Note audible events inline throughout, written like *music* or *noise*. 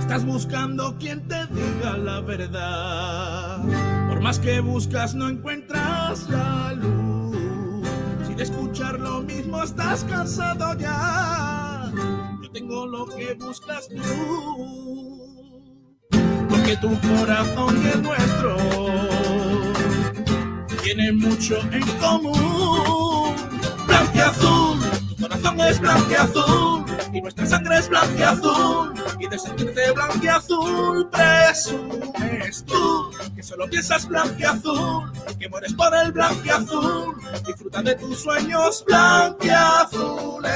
Estás buscando quien te diga la verdad. Por más que buscas, no encuentras la luz. Si de escuchar lo mismo estás cansado ya, yo tengo lo que buscas tú. Porque tu corazón y el nuestro tienen mucho en común. Blanqueazul, tu corazón es blanqueazul y nuestra sangre es blanqueazul y de sentirte blanqueazul presumes tú que solo piensas blanqueazul, que mueres por el blanqueazul, disfruta de tus sueños blanqueazules.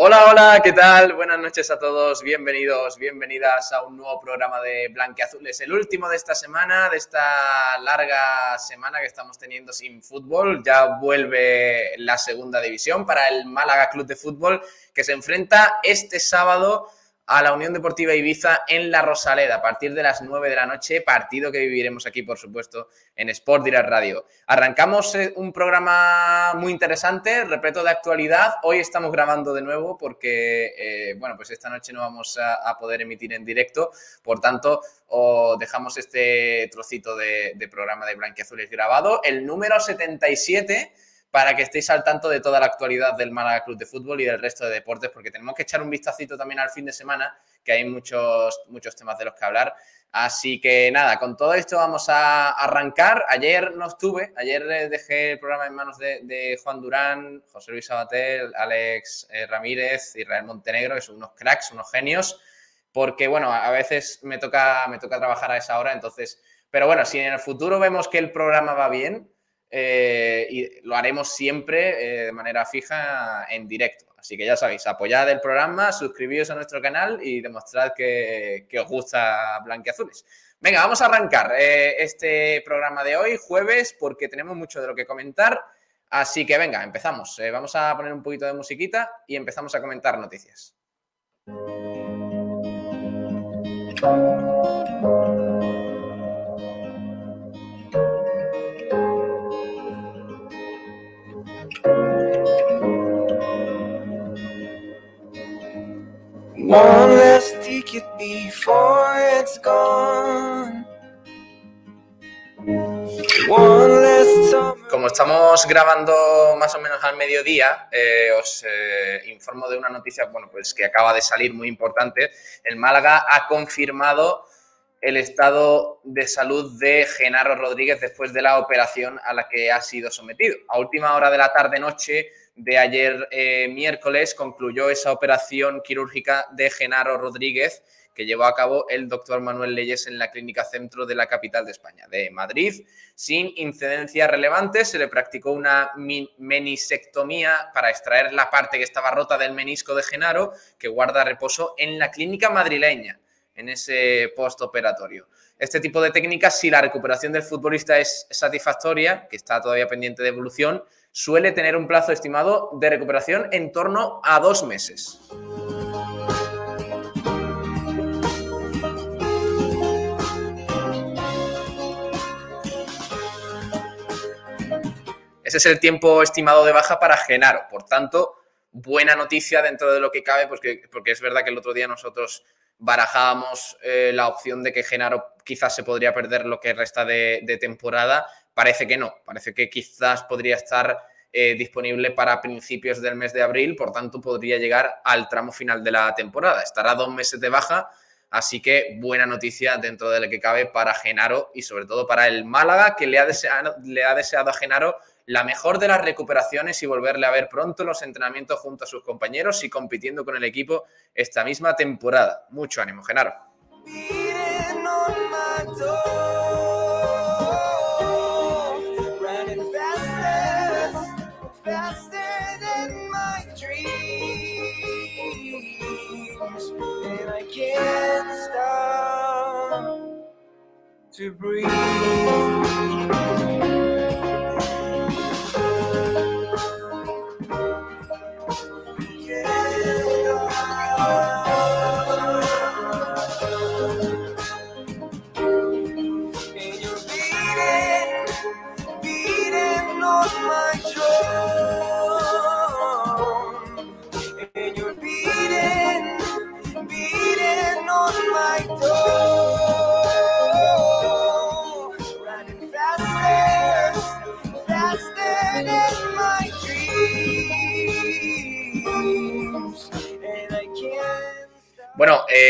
Hola, hola, ¿qué tal? Buenas noches a todos, bienvenidos, bienvenidas a un nuevo programa de Blanqueazules, el último de esta semana, de esta larga semana que estamos teniendo sin fútbol. Ya vuelve la segunda división para el Málaga Club de Fútbol que se enfrenta este sábado a la Unión Deportiva Ibiza en La Rosaleda a partir de las 9 de la noche, partido que viviremos aquí, por supuesto, en Sport Direct Radio. Arrancamos eh, un programa muy interesante, repleto de actualidad. Hoy estamos grabando de nuevo porque, eh, bueno, pues esta noche no vamos a, poder emitir en directo, por tanto, os dejamos este trocito de, de programa de Blanquiazules grabado, el número 77 para que estéis al tanto de toda la actualidad del Málaga Club de Fútbol y del resto de deportes, porque tenemos que echar un vistacito también al fin de semana, que hay muchos, muchos temas de los que hablar. Así que nada, con todo esto vamos a arrancar. Ayer no estuve, ayer dejé el programa en manos de, Juan Durán, José Luis Sabatel, Alex eh, Ramírez, Israel Montenegro, que son unos cracks, unos genios, porque bueno, a veces me toca, me toca trabajar a esa hora, entonces, pero bueno, si en el futuro vemos que el programa va bien, eh, y lo haremos siempre eh, de manera fija en directo. Así que ya sabéis, apoyad el programa, suscribíos a nuestro canal y demostrad que, os gusta Blanqueazules. Venga, vamos a arrancar eh, este programa de hoy, jueves, porque tenemos mucho de lo que comentar. Así que venga, empezamos. vamos a poner un poquito de musiquita y empezamos a comentar noticias. Como estamos grabando más o menos al mediodía, eh, os eh, informo de una noticia, bueno, pues que acaba de salir muy importante. El Málaga ha confirmado el estado de salud de Genaro Rodríguez después de la operación a la que ha sido sometido. A última hora de la tarde-noche de ayer eh, miércoles concluyó esa operación quirúrgica de Genaro Rodríguez que llevó a cabo el doctor Manuel Leyes en la Clínica Centro de la capital de España, de Madrid. Sin incidencias relevantes, se le practicó una menisectomía para extraer la parte que estaba rota del menisco de Genaro, que guarda reposo en la clínica madrileña, en ese postoperatorio. Este tipo de técnicas, si la recuperación del futbolista es satisfactoria, que está todavía pendiente de evolución, suele tener un plazo estimado de recuperación en torno a dos meses. Ese es el tiempo estimado de baja para Genaro. Por tanto, buena noticia dentro de lo que cabe, porque, es verdad que el otro día nosotros barajábamos eh, la opción de que Genaro quizás se podría perder lo que resta de temporada Parece que no, parece que quizás podría estar eh, disponible para principios del mes de abril, por tanto podría llegar al tramo final de la temporada. Estará dos meses de baja, así que buena noticia dentro de lo que cabe para Genaro y sobre todo para el Málaga, que le ha deseado, le ha deseado a Genaro la mejor de las recuperaciones y volverle a ver pronto los entrenamientos junto a sus compañeros y compitiendo con el equipo esta misma temporada. Mucho ánimo, Genaro.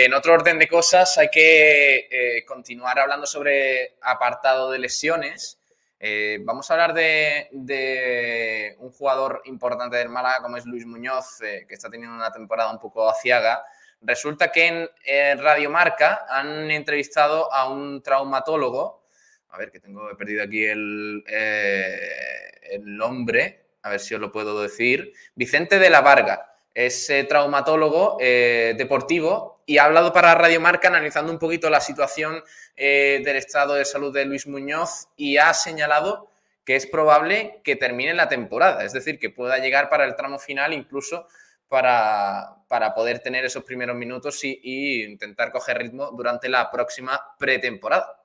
En otro orden de cosas hay que eh, continuar hablando sobre apartado de lesiones. Eh, vamos a hablar de, un jugador importante del Málaga como es Luis Muñoz, que está teniendo una temporada un poco aciaga. Resulta que en Radio Marca han entrevistado a un traumatólogo. A ver, que tengo he perdido aquí el, el nombre, a ver si os lo puedo decir. Vicente de la Varga es traumatólogo eh, deportivo y ha hablado para Radio Marca analizando un poquito la situación eh, del estado de salud de Luis Muñoz y ha señalado que es probable que termine la temporada, es decir, que pueda llegar para el tramo final incluso para, para poder tener esos primeros minutos y, y intentar coger ritmo durante la próxima pretemporada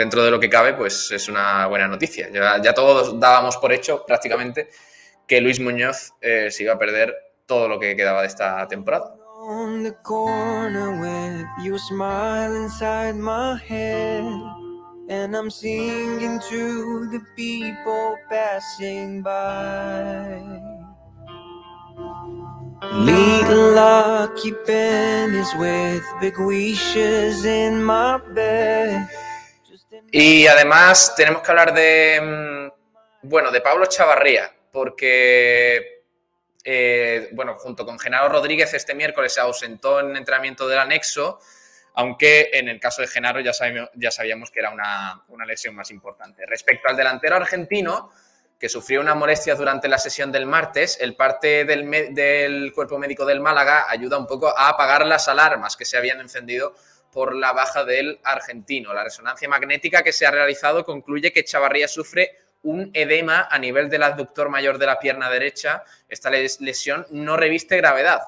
dentro de lo que cabe, pues es una buena noticia. Ya, todos dábamos por hecho prácticamente que Luis Muñoz eh, se iba a perder todo lo que quedaba de esta temporada. Y además tenemos que hablar de, mm, bueno, de Pablo Chavarría, porque, eh, bueno, junto con Genaro Rodríguez este miércoles se ausentó en entrenamiento del anexo, aunque en el caso de Genaro ya sabíamos, ya sabíamos que era una, lesión más importante. Respecto al delantero argentino, que sufrió una molestia durante la sesión del martes, el parte del, del cuerpo médico del Málaga ayuda un poco a apagar las alarmas que se habían encendido por la baja del argentino. La resonancia magnética que se ha realizado concluye que Chavarría sufre un edema a nivel del adductor mayor de la pierna derecha. Esta lesión no reviste gravedad.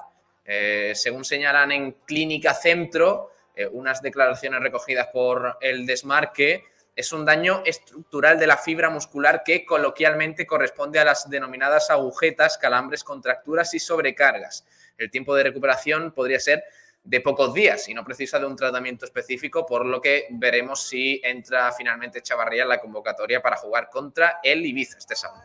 Eh, según señalan en Clínica Centro, eh, unas declaraciones recogidas por el desmarque, es un daño estructural de la fibra muscular que coloquialmente corresponde a las denominadas agujetas, calambres, contracturas y sobrecargas. El tiempo de recuperación podría ser de pocos días y no precisa de un tratamiento específico, por lo que veremos si entra finalmente Chavarría en la convocatoria para jugar contra el Ibiza este sábado.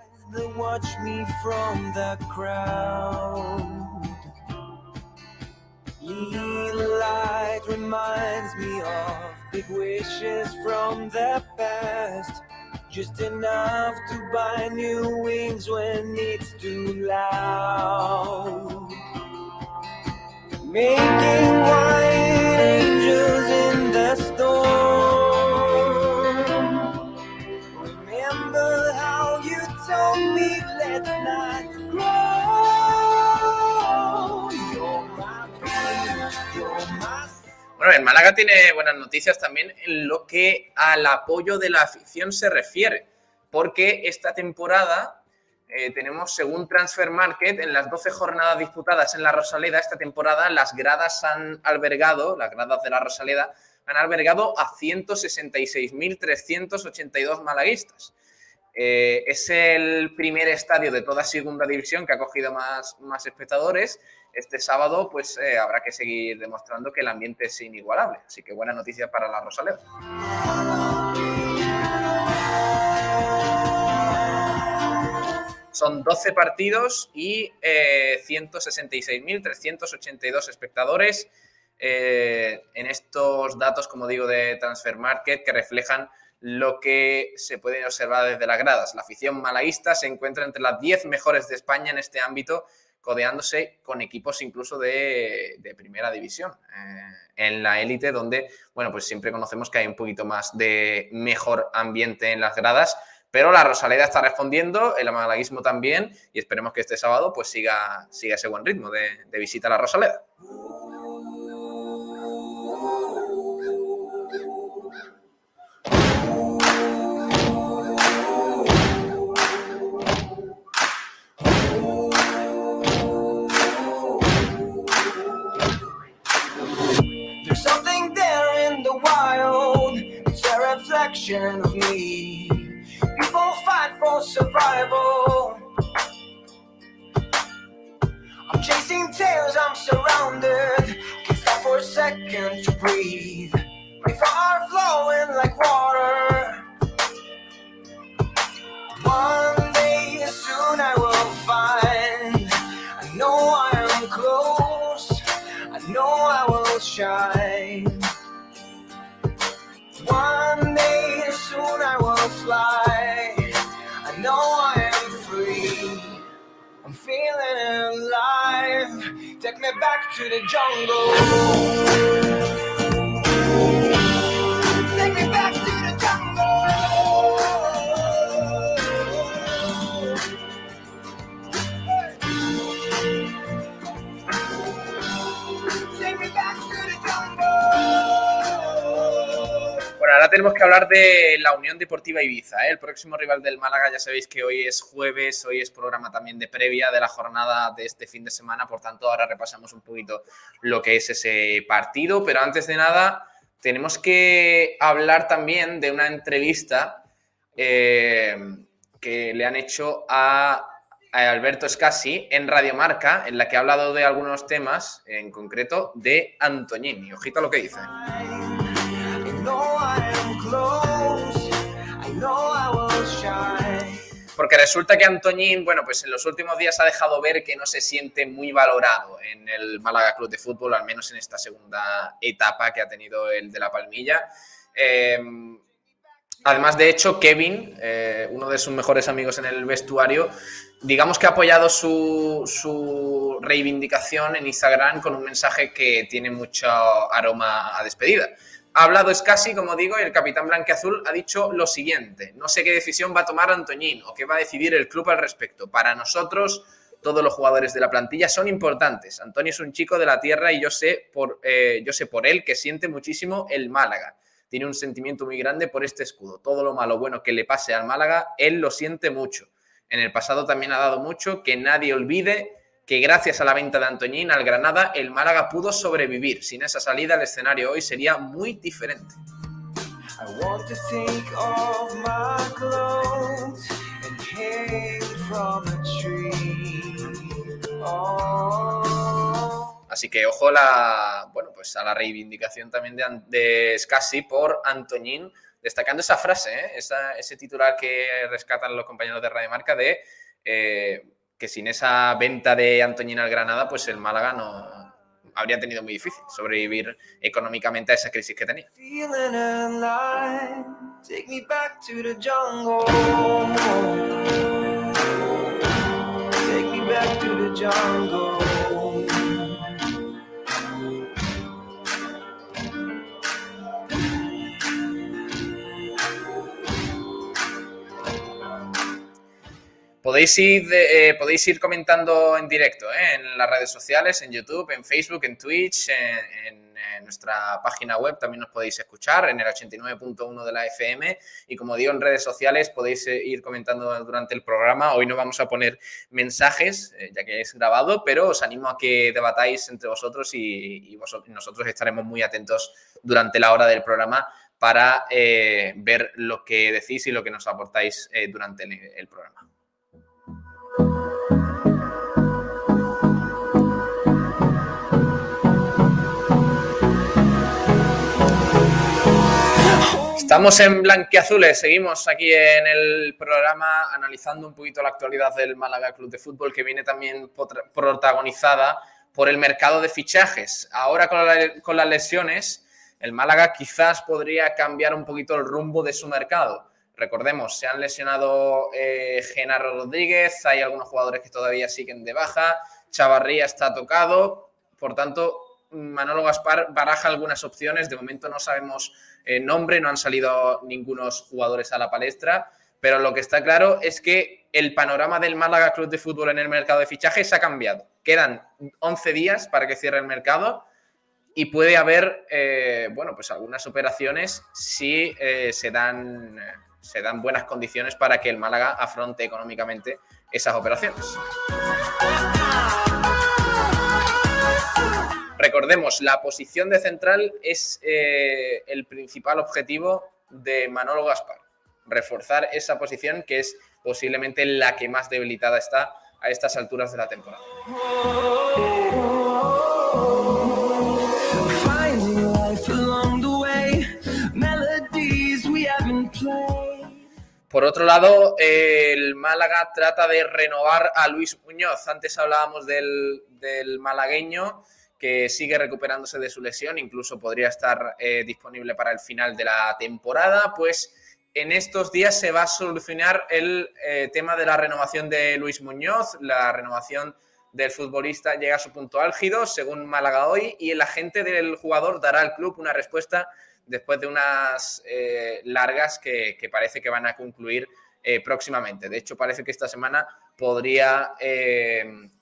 Bueno, en Málaga tiene buenas noticias también en lo que al apoyo de la afición se refiere, porque esta temporada eh, tenemos, según Transfer Market, en las 12 jornadas disputadas en la Rosaleda esta temporada, las gradas han albergado, las gradas de la Rosaleda, han albergado a 166.382 malaguistas. Eh, es el primer estadio de toda segunda división que ha cogido más, más espectadores. Este sábado, pues eh, habrá que seguir demostrando que el ambiente es inigualable. Así que buena noticia para la Rosaleda. Son 12 partidos y 166.382 eh, espectadores eh, en estos datos, como digo, de Transfer Market que reflejan lo que se puede observar desde las gradas. La afición malaísta se encuentra entre las 10 mejores de España en este ámbito, codeándose con equipos incluso de, primera división. Eh, en la élite, donde, bueno, pues siempre conocemos que hay un poquito más de mejor ambiente en las gradas, pero la Rosaleda está respondiendo, el malaguismo también, y esperemos que este sábado pues siga, siga ese buen ritmo de, visita a la Rosaleda. There's something for survival. I'm chasing tails, I'm surrounded. Can't stop for a second to breathe. My fire flowing like water. One day soon I will find. I know I am close. I know I will shine. One day soon I will fly. Know I am free. I'm feeling alive. Take me back to the jungle. Tenemos que hablar de la Unión Deportiva Ibiza. ¿eh? El próximo rival del Málaga, ya sabéis que hoy es jueves, hoy es programa también de previa de la jornada de este fin de semana, por tanto ahora repasamos un poquito lo que es ese partido, pero antes de nada tenemos que hablar también de una entrevista eh, que le han hecho a, Alberto Scassi en Radiomarca, en la que ha hablado de algunos temas, en concreto de Antoñini. Ojito a lo que dice. Porque resulta que Antoñín, bueno, pues en los últimos días ha dejado ver que no se siente muy valorado en el Málaga Club de Fútbol, al menos en esta segunda etapa que ha tenido el de la Palmilla. Em, además, de hecho, Kevin, eh, uno de sus mejores amigos en el vestuario, digamos que ha apoyado su, su reivindicación en Instagram con un mensaje que tiene mucho aroma a despedida. Ha hablado Scassi, como digo, y el capitán blanqueazul ha dicho lo siguiente. No sé qué decisión va a tomar Antoñín o qué va a decidir el club al respecto. Para nosotros, todos los jugadores de la plantilla son importantes. Antonio es un chico de la tierra y yo sé por, eh, yo sé por él que siente muchísimo el Málaga. Tiene un sentimiento muy grande por este escudo. Todo lo malo bueno que le pase al Málaga, él lo siente mucho. En el pasado también ha dado mucho, que nadie olvide que gracias a la venta de Antoñín al Granada, el Málaga pudo sobrevivir. Sin esa salida, el escenario hoy sería muy diferente. Así que ojo la, bueno, pues a la reivindicación también de, de Scassi por Antoñín, destacando esa frase, ¿eh? ese titular que rescatan los compañeros de Radio Marca de eh, que sin esa venta de Antoñina al Granada, pues el Málaga no habría tenido muy difícil sobrevivir económicamente a esa crisis que tenía. Podéis ir, eh, podéis ir comentando en directo eh, en las redes sociales, en YouTube, en Facebook, en Twitch, en, nuestra página web también nos podéis escuchar en el 89.1 de la FM y como digo en redes sociales podéis eh, ir comentando durante el programa. Hoy no vamos a poner mensajes ya que es grabado, pero os animo a que debatáis entre vosotros y, nosotros estaremos muy atentos durante la hora del programa para ver lo que decís y lo que nos aportáis durante el programa. Estamos en Blanquiazules, seguimos aquí en el programa analizando un poquito la actualidad del Málaga Club de Fútbol, que viene también protagonizada por el mercado de fichajes. Ahora con, las lesiones, el Málaga quizás podría cambiar un poquito el rumbo de su mercado. Recordemos, se han lesionado eh, Genaro Rodríguez, hay algunos jugadores que todavía siguen de baja, Chavarría está tocado, por tanto, Manolo Gaspar baraja algunas opciones, de momento no sabemos eh, nombre, no han salido ningunos jugadores a la palestra, pero lo que está claro es que el panorama del Málaga Club de Fútbol en el mercado de fichajes ha cambiado. Quedan 11 días para que cierre el mercado y puede haber, eh, bueno, pues algunas operaciones si eh, se, dan, se dan buenas condiciones para que el Málaga afronte económicamente esas operaciones. Recordemos, la posición de central es eh, el principal objetivo de Manolo Gaspar. Reforzar esa posición que es posiblemente la que más debilitada está a estas alturas de la temporada. Por otro lado, el Málaga trata de renovar a Luis Muñoz. Antes hablábamos del, del malagueño que sigue recuperándose de su lesión, incluso podría estar eh, disponible para el final de la temporada, pues en estos días se va a solucionar el eh, tema de la renovación de Luis Muñoz, la renovación del futbolista llega a su punto álgido, según Málaga hoy, y el agente del jugador dará al club una respuesta después de unas eh, largas que, parece que van a concluir próximamente. De hecho, parece que esta semana podría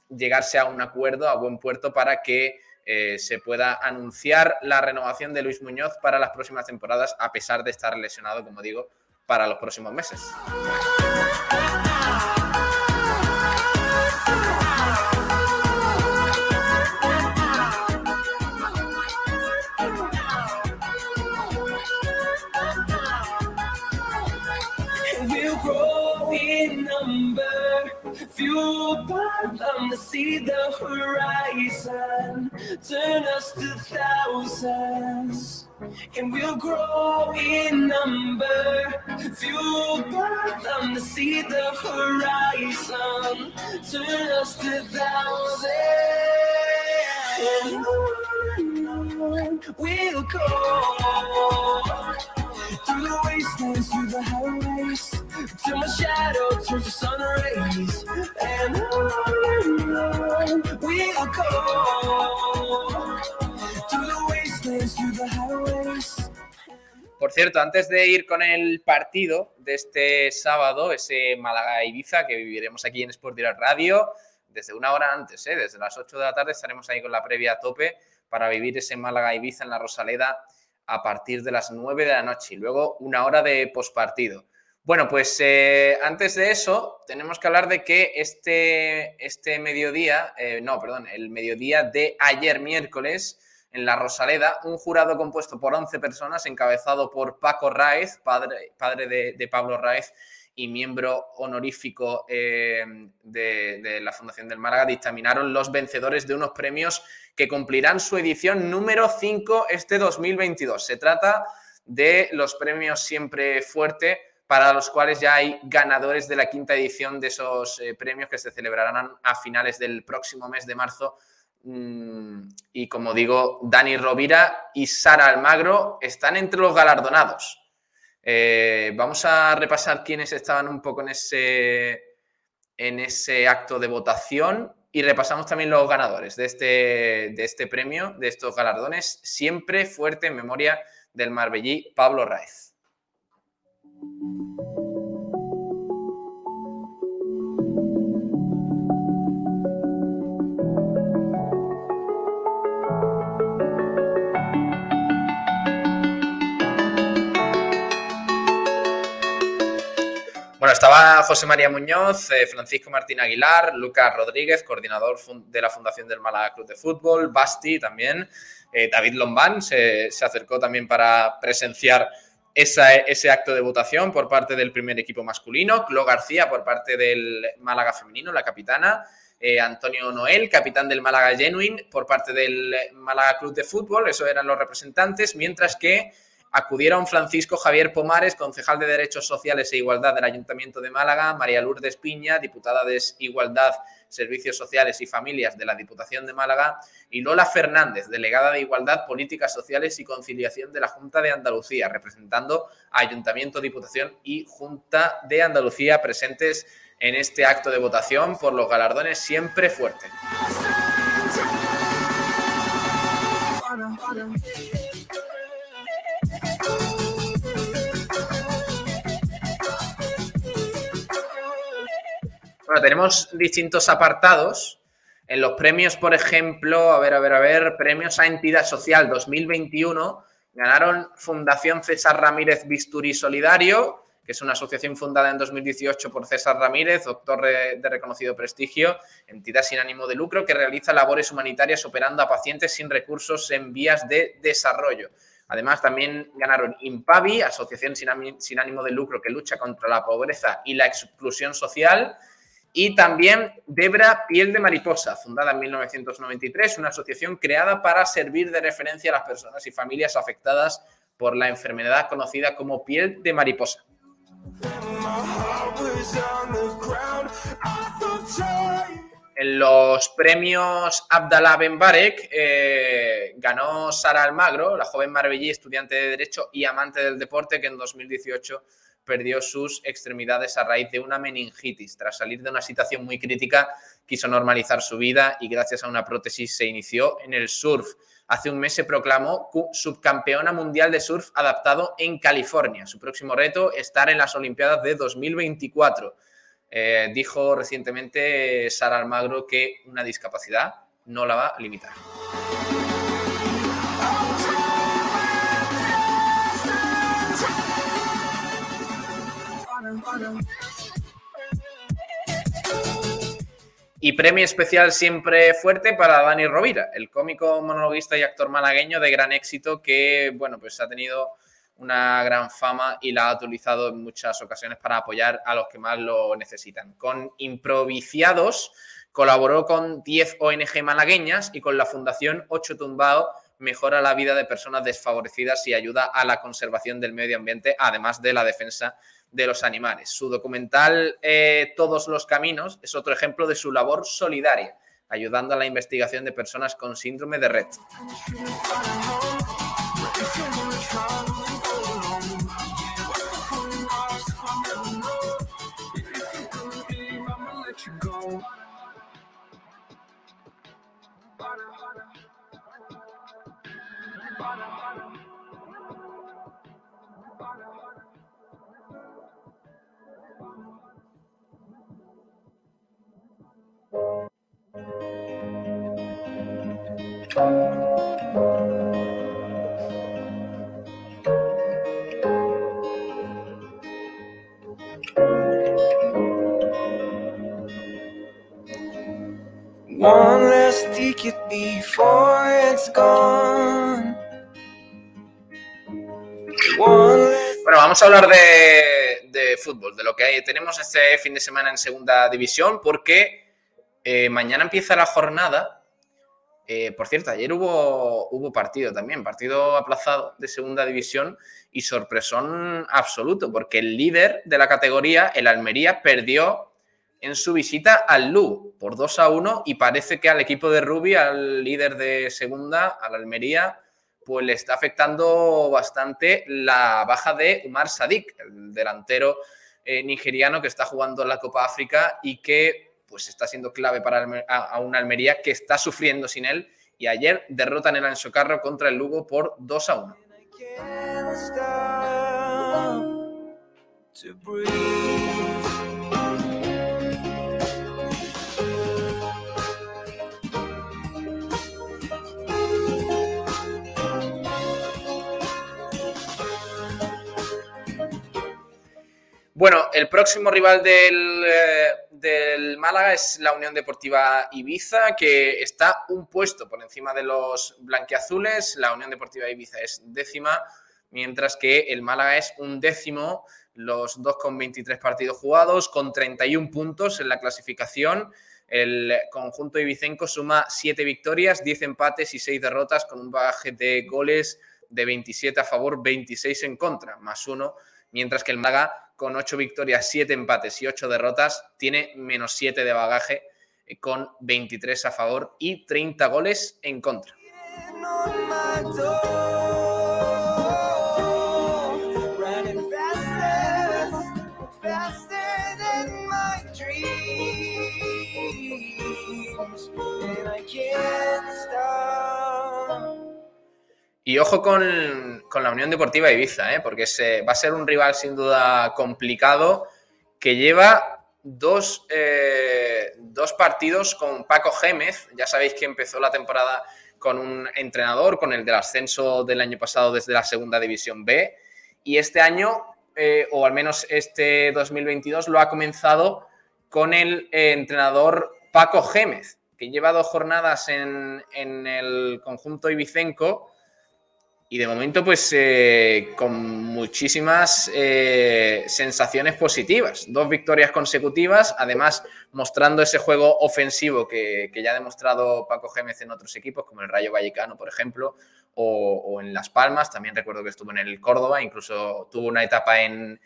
llegarse a un acuerdo, a buen puerto, para que se pueda anunciar la renovación de Luis Muñoz para las próximas temporadas, a pesar de estar lesionado, como digo, para los próximos meses. Fueled by them to see the horizon, turn us to thousands, and we'll grow in number. Fueled by them to see the horizon, turn us to thousands, and we'll go. Through the wastelands, through the highways, till my shadow turns to. And go. The the highways. Por cierto, antes de ir con el partido de este sábado, ese Málaga-Ibiza que viviremos aquí en Sport Radio, desde una hora antes, ¿eh? desde las 8 de la tarde estaremos ahí con la previa a tope para vivir ese Málaga-Ibiza en la Rosaleda a partir de las 9 de la noche y luego una hora de pospartido. Bueno, pues eh, antes de eso, tenemos que hablar de que este, este mediodía, eh, no, perdón, el mediodía de ayer miércoles, en la Rosaleda, un jurado compuesto por 11 personas, encabezado por Paco Raez, padre, padre de, de Pablo Raez, y miembro honorífico eh, de, la Fundación del Málaga, dictaminaron los vencedores de unos premios que cumplirán su edición número 5 este 2022. Se trata de los premios Siempre Fuerte, para los cuales ya hay ganadores de la quinta edición de esos eh, premios que se celebrarán a finales del próximo mes de marzo. Mm, y como digo, Dani Rovira y Sara Almagro están entre los galardonados. Eh, vamos a repasar quiénes estaban un poco en ese, en ese acto de votación y repasamos también los ganadores de este, de este premio, de estos galardones, siempre fuerte en memoria del Marbellí Pablo Raez. Estaba José María Muñoz, eh, Francisco Martín Aguilar, Lucas Rodríguez, coordinador de la Fundación del Málaga Club de Fútbol, Basti también, eh, David Lombán se, acercó también para presenciar ese acto de votación por parte del primer equipo masculino, Clo García por parte del Málaga femenino, la capitana, eh, Antonio Noel, capitán del Málaga Genuine, por parte del Málaga Club de Fútbol, esos eran los representantes, mientras que acudieron Francisco Javier Pomares, concejal de Derechos Sociales e Igualdad del Ayuntamiento de Málaga, María Lourdes Piña, diputada de Igualdad, Servicios Sociales y Familias de la Diputación de Málaga, y Lola Fernández, delegada de Igualdad, Políticas Sociales y Conciliación de la Junta de Andalucía, representando Ayuntamiento, Diputación y Junta de Andalucía presentes en este acto de votación por los galardones siempre fuertes. Bueno, tenemos distintos apartados. En los premios, por ejemplo, a ver, a ver, a ver, premios a entidad social 2021, ganaron Fundación César Ramírez Bisturí Solidario, que es una asociación fundada en 2018 por César Ramírez, doctor de reconocido prestigio, entidad sin ánimo de lucro que realiza labores humanitarias operando a pacientes sin recursos en vías de desarrollo. Además, también ganaron Impavi, asociación sin ánimo de lucro que lucha contra la pobreza y la exclusión social, y también Debra Piel de Mariposa, fundada en 1993, una asociación creada para servir de referencia a las personas y familias afectadas por la enfermedad conocida como piel de mariposa. En los premios Abdallah Ben Barek eh, ganó Sara Almagro, la joven marbellí, estudiante de Derecho y amante del deporte, que en 2018 perdió sus extremidades a raíz de una meningitis. Tras salir de una situación muy crítica, quiso normalizar su vida y gracias a una prótesis se inició en el surf. Hace un mes se proclamó subcampeona mundial de surf adaptado en California. Su próximo reto, estar en las Olimpiadas de 2024. Eh, dijo recientemente Sara Almagro que una discapacidad no la va a limitar. Y premio especial siempre fuerte para Dani Rovira, el cómico monologuista y actor malagueño de gran éxito que, bueno, pues ha tenido una gran fama y la ha utilizado en muchas ocasiones para apoyar a los que más lo necesitan. Con Improviciados colaboró con 10 ONG malagueñas y con la Fundación 8 Tumbao mejora la vida de personas desfavorecidas y ayuda a la conservación del medio ambiente, además de la defensa de los animales. Su documental eh, Todos los Caminos es otro ejemplo de su labor solidaria, ayudando a la investigación de personas con síndrome de Red. Bueno, vamos a hablar de, fútbol, de lo que tenemos este fin de semana en segunda división, porque eh, mañana empieza la jornada. Eh, por cierto, ayer hubo, hubo partido también, partido aplazado de segunda división y sorpresón absoluto, porque el líder de la categoría, el Almería, perdió en su visita al Lu por 2 a 1 y parece que al equipo de Rubi, al líder de segunda, al Almería, pues le está afectando bastante la baja de Umar Sadik, el delantero eh, nigeriano que está jugando en la Copa África y que pues está siendo clave para a, una Almería que está sufriendo sin él y ayer derrotan el Anso Carro contra el Lugo por 2 a 1. Bueno, el próximo rival eh, del, Málaga es la Unión Deportiva Ibiza, que está un puesto por encima de los blanquiazules. La Unión Deportiva Ibiza es décima, mientras que el Málaga es un décimo, los dos con 23 partidos jugados, con 31 puntos en la clasificación. El conjunto ibicenco suma 7 victorias, 10 empates y 6 derrotas, con un bagaje de goles de 27 a favor, 26 en contra, más uno, mientras que el Málaga con 8 victorias, 7 empates y 8 derrotas, tiene menos 7 de bagaje eh, con 23 a favor y 30 goles en contra. Y ojo con, la Unión Deportiva Ibiza, ¿eh? porque se, va a ser un rival sin duda complicado que lleva dos, eh, dos partidos con Paco Gémez. Ya sabéis que empezó la temporada con un entrenador, con el del ascenso del año pasado desde la Segunda División B. Y este año, eh, o al menos este 2022, lo ha comenzado con el entrenador Paco Gémez, que lleva dos jornadas en, en el conjunto ibicenco y de momento, pues eh, con muchísimas eh, sensaciones positivas. Dos victorias consecutivas, además mostrando ese juego ofensivo que, ya ha demostrado Paco Gémez en otros equipos, como el Rayo Vallecano, por ejemplo, o, en Las Palmas. También recuerdo que estuvo en el Córdoba, incluso tuvo una etapa en,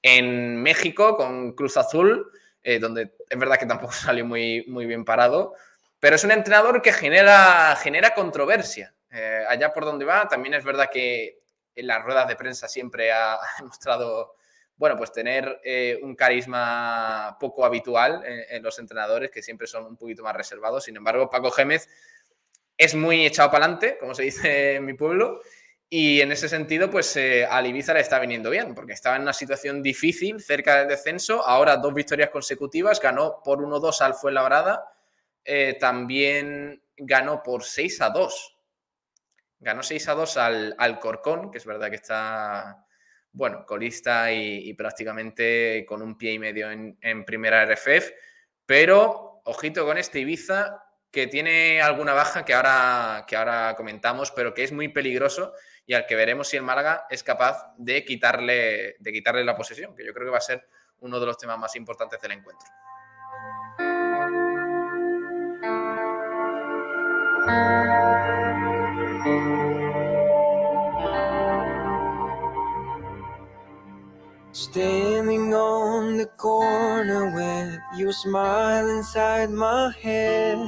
en México con Cruz Azul. eh, donde es verdad que tampoco *laughs* salió muy, muy bien parado, pero es un entrenador que genera, genera controversia. Eh, allá por donde va, también es verdad que en las ruedas de prensa siempre ha, *laughs* mostrado, bueno, pues tener eh, un carisma poco habitual en, los entrenadores, que siempre son un poquito más reservados. Sin embargo, Paco Gémez es muy echado para adelante, como se dice en mi pueblo, y en ese sentido, pues eh, a Ibiza le está viniendo bien, porque estaba en una situación difícil, cerca del descenso. Ahora dos victorias consecutivas, ganó por 1-2 al Fuenlabrada, eh, también ganó por 6 a 2. Ganó 6 a 2 al, al Corcón, que es verdad que está, bueno, colista y, prácticamente con un pie y medio en, primera RFF. Pero, ojito con este Ibiza, que tiene alguna baja que ahora, que ahora comentamos, pero que es muy peligroso y al que veremos si el Málaga es capaz de quitarle, de quitarle la posesión, que yo creo que va a ser uno de los temas más importantes del encuentro. Standing on the corner with your smile inside my head.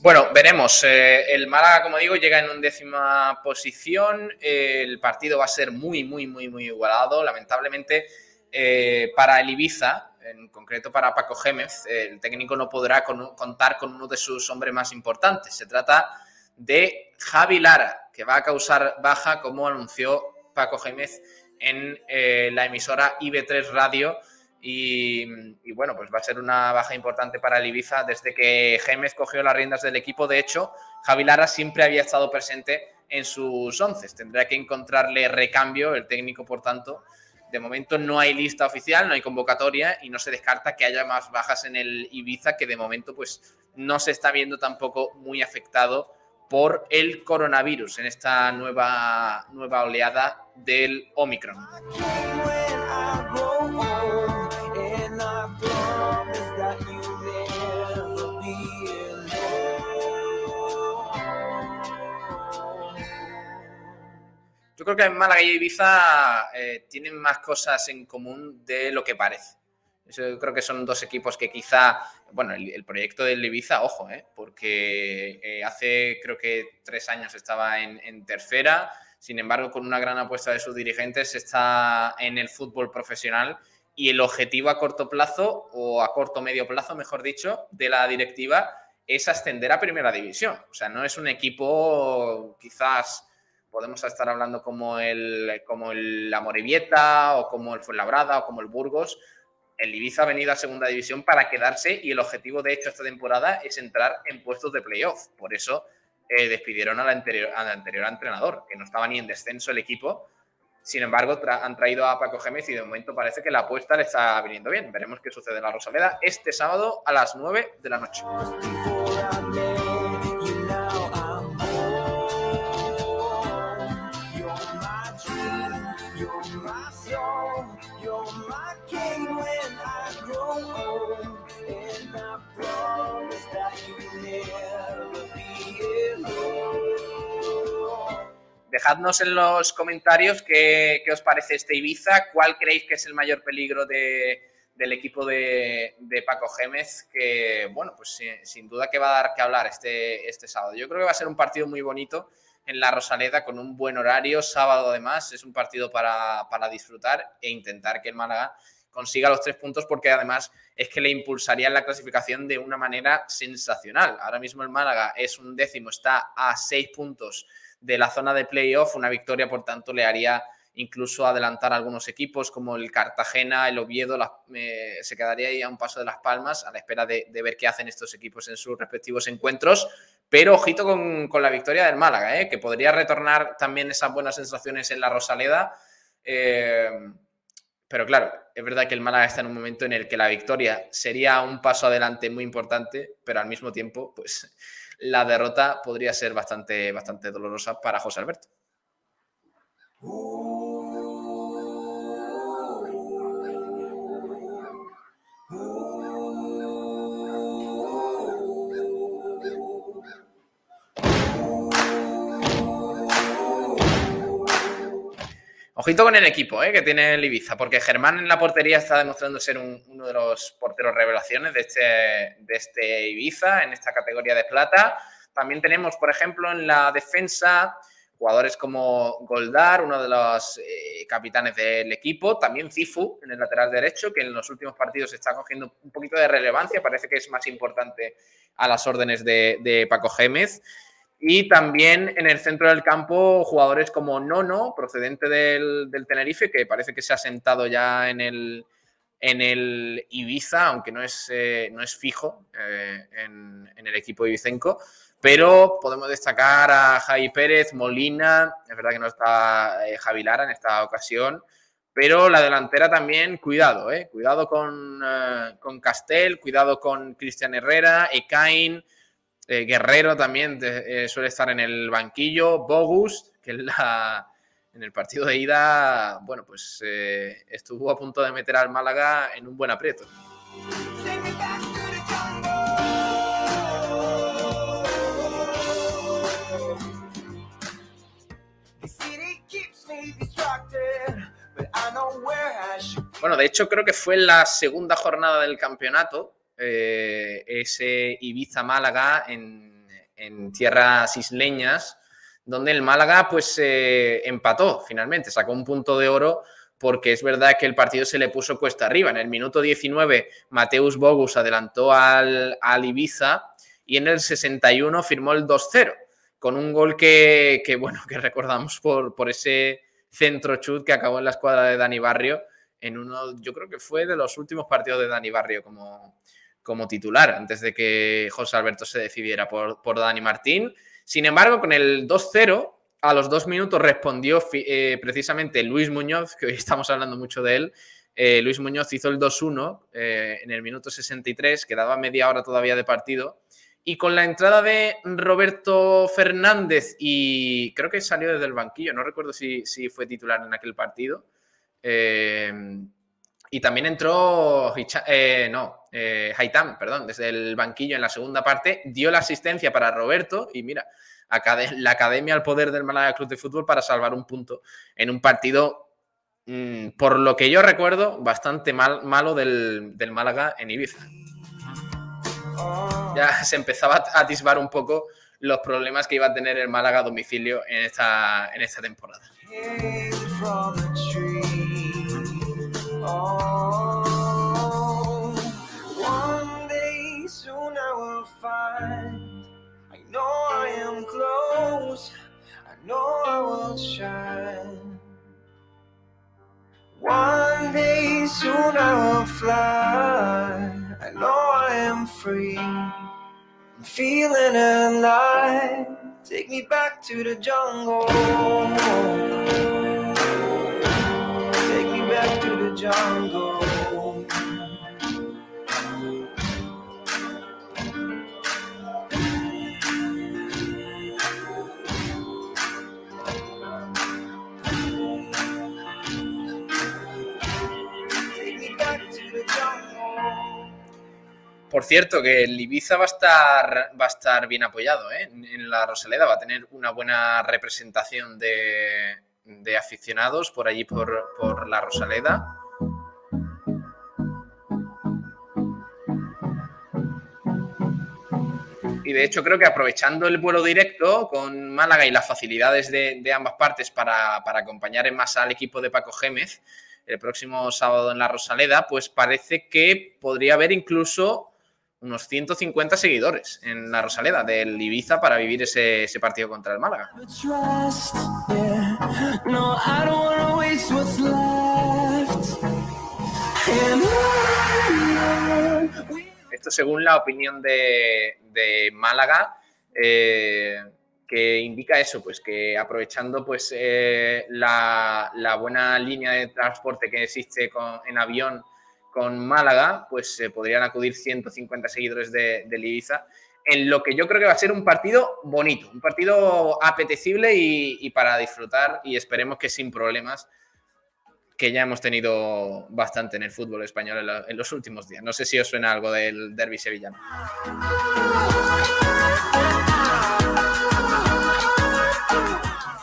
Bueno, veremos. Eh, el Málaga, como digo, llega en undécima posición. el partido va a ser muy, muy, muy, muy igualado. Lamentablemente, eh, para el Ibiza, en concreto para Paco Gémez, el técnico no podrá contar con uno de sus hombres más importantes. Se trata de Javi Lara, que va a causar baja, como anunció Paco Gémez en eh, la emisora IB3 Radio y, bueno, pues va a ser una baja importante para el Ibiza desde que Gémez cogió las riendas del equipo. De hecho, Javi Lara siempre había estado presente en sus once. Tendrá que encontrarle recambio el técnico, por tanto. De momento no hay lista oficial, no hay convocatoria y no se descarta que haya más bajas en el Ibiza, que de momento pues no se está viendo tampoco muy afectado por el coronavirus en esta nueva, nueva oleada del Omicron. Yo creo que en Málaga y Ibiza eh, tienen más cosas en común de lo que parece. Yo creo que son dos equipos que quizá, bueno, el, proyecto del Ibiza, ojo, eh, porque eh, hace creo que tres años estaba en, en, tercera, sin embargo, con una gran apuesta de sus dirigentes está en el fútbol profesional y el objetivo a corto plazo, o a corto medio plazo, mejor dicho, de la directiva es ascender a primera división. O sea, no es un equipo quizás podemos estar hablando como el, como el La o como el Fuenlabrada o como el Burgos. El Ibiza ha venido a segunda división para quedarse y el objetivo de hecho esta temporada es entrar en puestos de playoff. Por eso eh, despidieron al anterior, al anterior entrenador, que no estaba ni en descenso el equipo. Sin embargo, han traído a Paco Gémez y de momento parece que la apuesta le está viniendo bien. Veremos qué sucede en la Rosaleda este sábado a las 9 de la noche. Dejadnos en los comentarios qué, os parece este Ibiza, cuál creéis que es el mayor peligro del equipo de, Paco Gémez, que, bueno, pues sin, duda que va a dar que hablar este, este sábado. Yo creo que va a ser un partido muy bonito en la Rosaleda con un buen horario, sábado además, es un partido para, para disfrutar e intentar que el Málaga consiga los tres puntos porque además es que le impulsaría la clasificación de una manera sensacional. Ahora mismo el Málaga es un décimo, está a seis puntos de la zona de playoff, una victoria por tanto le haría incluso adelantar a algunos equipos como el Cartagena, el Oviedo, eh, se quedaría ahí a un paso de las palmas a la espera de, ver qué hacen estos equipos en sus respectivos encuentros. Pero ojito con, la victoria del Málaga, eh, que podría retornar también esas buenas sensaciones en la Rosaleda. Eh, pero claro, es verdad que el Málaga está en un momento en el que la victoria sería un paso adelante muy importante, pero al mismo tiempo, pues la derrota podría ser bastante, bastante dolorosa para José Alberto. Ojito con el equipo ¿eh? que tiene el Ibiza, porque Germán en la portería está demostrando ser uno de los porteros revelaciones de este, de este Ibiza en esta categoría de plata. También tenemos, por ejemplo, en la defensa jugadores como Goldar, uno de los eh, capitanes del equipo, también Cifu en el lateral derecho, que en los últimos partidos está cogiendo un poquito de relevancia, parece que es más importante a las órdenes de Paco Gémez. Y también en el centro del campo, jugadores como Nono, procedente del, Tenerife, que parece que se ha sentado ya en el, en el Ibiza, aunque no es, eh, no es fijo eh, en, el equipo ibicenco. Pero podemos destacar a Javi Pérez, Molina, es verdad que no está eh, Javi Lara en esta ocasión, pero la delantera también, cuidado, cuidado con, con Castel, cuidado con Cristian Herrera, Ekain, eh, Guerrero también eh, suele estar en el banquillo. Bogus, que en, la, en el partido de ida, bueno, pues eh, estuvo a punto de meter al Málaga en un buen aprieto. Bueno, de hecho creo que fue la segunda jornada del campeonato eh, ese Ibiza-Málaga en, tierras isleñas, donde el Málaga pues empató finalmente, sacó un punto de oro porque es verdad que el partido se le puso cuesta arriba. En el minuto 19 Mateus Bogus adelantó al, Ibiza y en el 61 firmó el 2-0 con un gol que, bueno, que recordamos por, por ese centro chut que acabó en la escuadra de Dani Barrio en uno, yo creo que fue de los últimos partidos de Dani Barrio como, como titular antes de que José Alberto se decidiera por, por Dani Martín. Sin embargo, con el 2-0, a los dos minutos respondió eh, precisamente Luis Muñoz, que hoy estamos hablando mucho de él. Eh, Luis Muñoz hizo el 2-1 eh, en el minuto 63, quedaba media hora todavía de partido. Y con la entrada de Roberto Fernández, y creo que salió desde el banquillo, no recuerdo si, si fue titular en aquel partido. Y también entró, no, eh, perdón, desde el banquillo en la segunda parte, dio la asistencia para Roberto y mira, la academia al poder del Málaga Club de Fútbol para salvar un punto en un partido, mm, por lo que yo recuerdo, bastante mal, malo del, Málaga en Ibiza. Ya se empezaba a atisbar un poco los problemas que iba a tener el Málaga a domicilio en esta, en esta temporada. Oh, I will find. I know I am close, I know I will shine. One day soon I will fly. I know I am free. I'm feeling alive. Take me back to the jungle. Take me back Por cierto, que el Ibiza va a estar, va a estar bien apoyado ¿eh? en, la Rosaleda, va a tener una buena representación de, aficionados por allí, por, la Rosaleda. Y de hecho creo que aprovechando el vuelo directo con Málaga y las facilidades de, ambas partes para, para, acompañar en masa al equipo de Paco Gémez el próximo sábado en la Rosaleda, pues parece que podría haber incluso unos 150 seguidores en la Rosaleda del Ibiza para vivir ese, partido contra el Málaga. Esto según la opinión de, Málaga, eh, que indica eso, pues que aprovechando pues eh, la, buena línea de transporte que existe en avión con Málaga, pues se podrían acudir 150 seguidores de, Ibiza, en lo que yo creo que va a ser un partido bonito, un partido apetecible y, para disfrutar y esperemos que sin problemas que ya hemos tenido bastante en el fútbol español en, los últimos días. No sé si os suena algo del derby sevillano.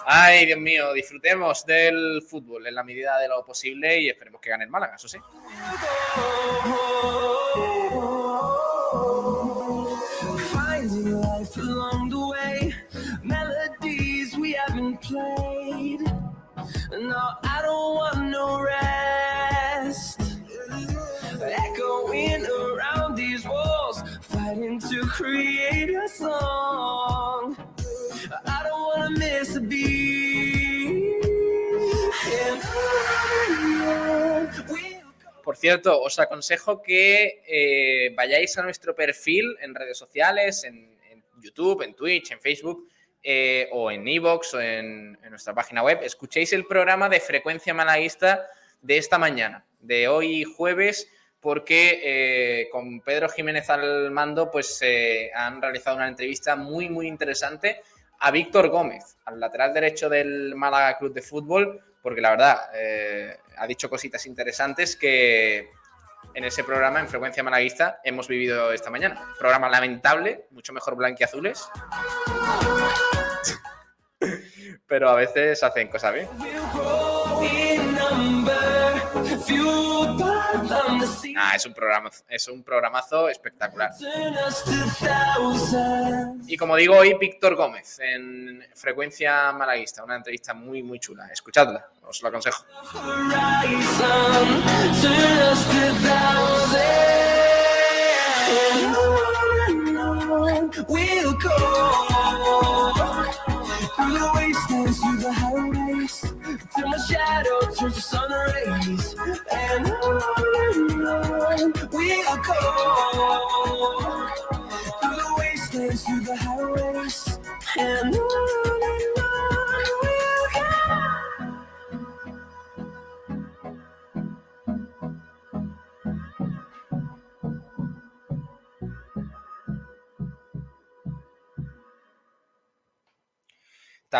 Ay, Dios mío, disfrutemos del fútbol en la medida de lo posible y esperemos que gane el Málaga, eso sí. No, I don't want no rest. Echoing around these walls, fighting to create a song. I don't wanna miss a beat. Por cierto, os aconsejo que eh, vayáis a nuestro perfil en redes sociales, en, en YouTube, en Twitch, en Facebook, eh, o en Evox o en, nuestra página web, escuchéis el programa de frecuencia malaguista de esta mañana, de hoy jueves, porque eh, con Pedro Jiménez al mando, pues eh, han realizado una entrevista muy, muy interesante a Víctor Gómez, al lateral derecho del Málaga Club de Fútbol, porque la verdad ha dicho cositas interesantes que en ese programa, en Frecuencia Malaguista, hemos vivido esta mañana. Programa lamentable, mucho mejor blanquiazules. *laughs* Pero a veces hacen cosas bien. Ah, es un programa, es un programazo espectacular. Y como digo hoy, Víctor Gómez en Frecuencia Malaguista, una entrevista muy muy chula. Escuchadla, os lo aconsejo. Till my shadow turns to sun rays, and on we'll go. Through the wastelands, through the highways, and on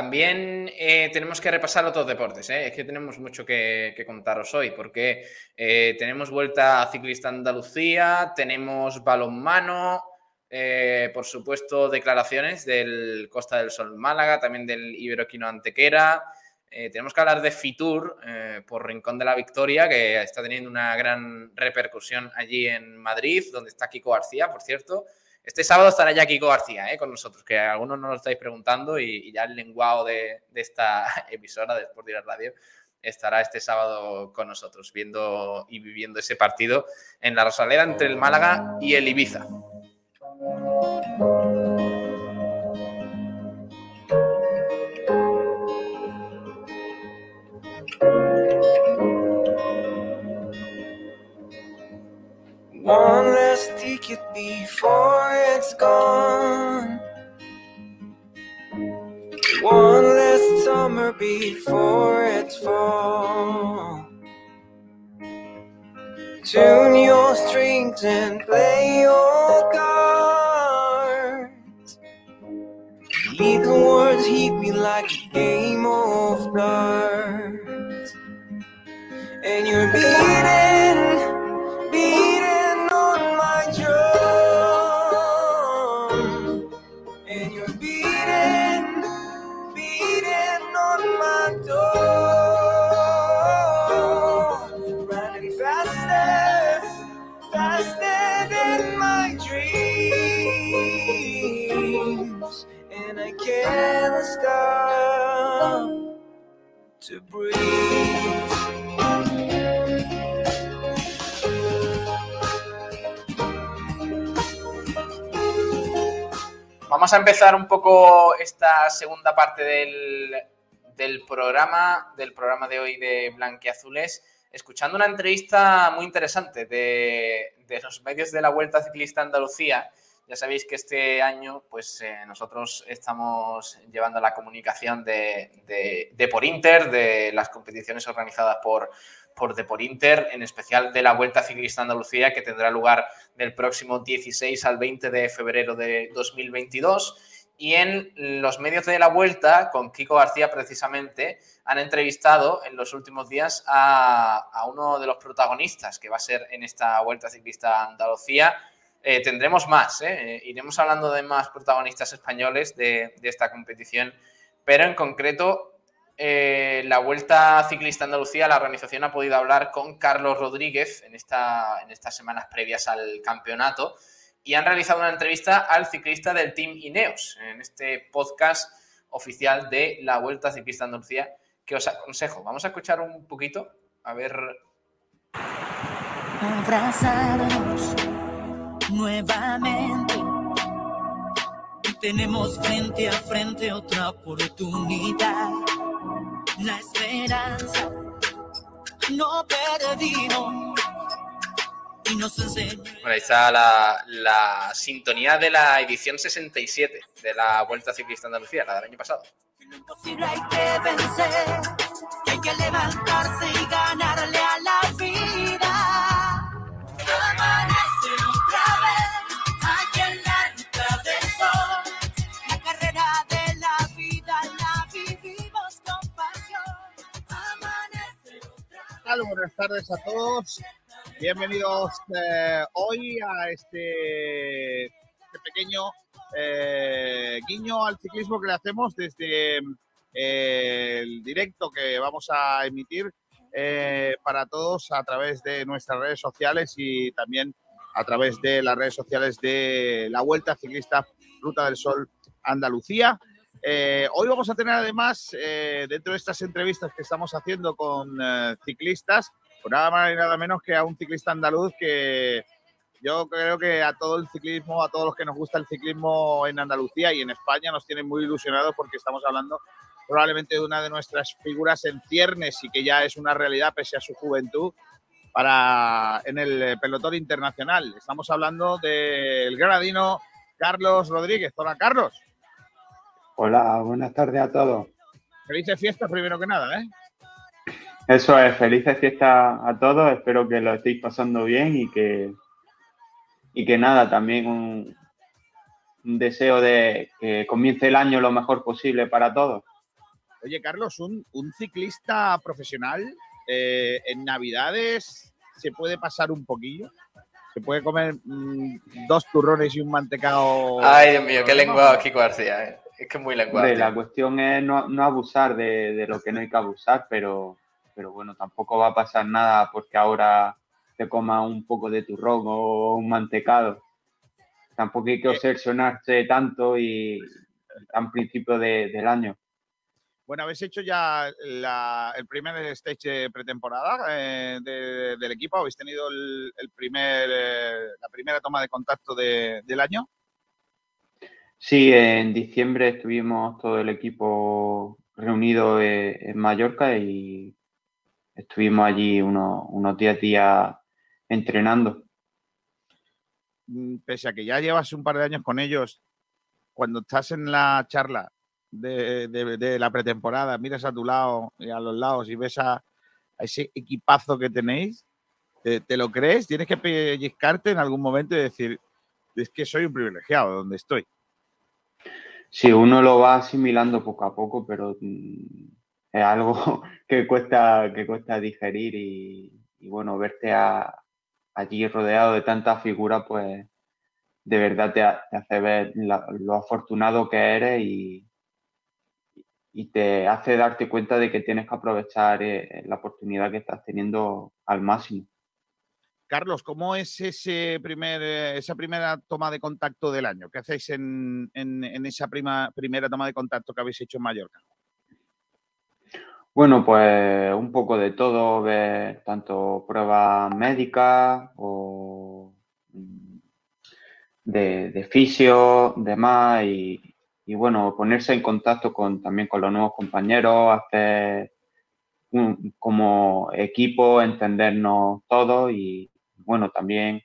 También eh, tenemos que repasar otros deportes, ¿eh? es que tenemos mucho que, contaros hoy, porque eh, tenemos vuelta a ciclista Andalucía, tenemos balonmano, por supuesto declaraciones del Costa del Sol Málaga, también del Iberoquino Antequera, tenemos que hablar de Fitur por Rincón de la Victoria, que está teniendo una gran repercusión allí en Madrid, donde está Kiko García, por cierto. Este sábado estará ya Kiko García ¿eh? con nosotros, que algunos nos lo estáis preguntando y, ya el lenguado de, esta *laughs* emisora de Sport Direct Radio estará este sábado con nosotros, viendo y viviendo ese partido en la Rosaleda entre el Málaga y el Ibiza. Ticket before it's gone. One last summer before it's fall. Tune your strings and play your cards. The words hit me like a game of cards. And you're beating. Vamos a empezar un poco esta segunda parte del, programa, del programa de hoy de Blanqueazules, escuchando una entrevista muy interesante de, los medios de la Vuelta Ciclista Andalucía. Ya sabéis que este año pues, eh, nosotros estamos llevando la comunicación de, de, de por Inter, de las competiciones organizadas por, por Inter, en especial de la Vuelta Ciclista Andalucía, que tendrá lugar del próximo 16 al 20 de febrero de 2022. Y en los medios de la Vuelta, con Kiko García precisamente, han entrevistado en los últimos días a, uno de los protagonistas que va a ser en esta Vuelta Ciclista Andalucía. Eh, tendremos más, ¿eh? iremos hablando de más protagonistas españoles de esta competición, pero en concreto eh, la Vuelta Ciclista Andalucía, la organización ha podido hablar con Carlos Rodríguez en, esta, en estas semanas previas al campeonato y han realizado una entrevista al ciclista del Team Ineos en este podcast oficial de la Vuelta Ciclista Andalucía que os aconsejo. Vamos a escuchar un poquito, a ver. Abrazados nuevamente. Tenemos frente a frente otra oportunidad. La esperanza no perdimos. Y nos enseñó. Bueno, ahí está la, la sintonía de la edición 67 de la Vuelta Ciclista Andalucía, la del año pasado. Lo imposible hay que vencer, hay que levantarse y ganarle tal? Buenas tardes a todos. Bienvenidos eh, hoy a este, este pequeño eh, guiño al ciclismo que le hacemos desde eh, el directo que vamos a emitir para todos a través de nuestras redes sociales y también a través de las redes sociales de la Vuelta Ciclista Ruta del Sol Andalucía. Eh, hoy vamos a tener además, eh, dentro de estas entrevistas que estamos haciendo con eh, ciclistas, pues nada más y nada menos que a un ciclista andaluz que yo creo que a todo el ciclismo, a todos los que nos gusta el ciclismo en Andalucía y en España nos tienen muy ilusionados porque estamos hablando probablemente de una de nuestras figuras en ciernes y que ya es una realidad pese a su juventud para en el eh, pelotón internacional. Estamos hablando del granadino Carlos Rodríguez. Hola Carlos, Hola, buenas tardes a todos. felices fiestas primero que nada, ¿eh? Eso es, felices fiestas a todos. Espero que lo estéis pasando bien y que, y que nada, también un, un deseo de que comience el año lo mejor posible para todos. Oye, Carlos, un, un ciclista profesional eh, en Navidades se puede pasar un poquillo. Se puede comer mm, dos turrones y un mantecado. Ay, Dios mío, qué lenguado Kiko García. eh. Es que es muy tío. la cuestión es no, no abusar de, de lo que no hay que abusar, pero, pero bueno, tampoco va a pasar nada porque ahora te coma un poco de turrón o un mantecado. Tampoco hay que Eh. obsesionarse tanto y tan principio de- del año. Bueno, habéis hecho ya la- el primer stage de pretemporada eh, de- del equipo. Habéis tenido el, el primer, eh, la primera toma de contacto de- del año. Sí, en diciembre estuvimos todo el equipo reunido eh, en Mallorca y estuvimos allí unos, unos 10 días entrenando. Mm, Pese a que ya llevas un par de años con ellos, cuando estás en la charla de, de- de la pretemporada, miras a tu lado y a los lados y ves a, ese equipazo que tenéis, ¿te, te lo crees? Tienes que pellizcarte en algún momento y decir, es que soy un privilegiado donde estoy. Sí, uno lo va asimilando poco a poco, pero mm, es algo *laughs* que cuesta, que cuesta digerir y, bueno, verte allí rodeado de tantas figuras, pues de verdad te, te hace ver lo afortunado que eres y, y te hace darte cuenta de que tienes que aprovechar eh, la oportunidad que estás teniendo al máximo. Carlos, ¿cómo es ese primer, eh, esa primera toma de contacto del año? ¿Qué hacéis en, en- esa prima- primera toma de contacto que habéis hecho en Mallorca? Bueno, pues un poco de todo, ver tanto pruebas médicas o mm, de, de fisio, demás, y, y bueno, ponerse en contacto con, también con los nuevos compañeros, hacer un- como equipo, entendernos todos y bueno, también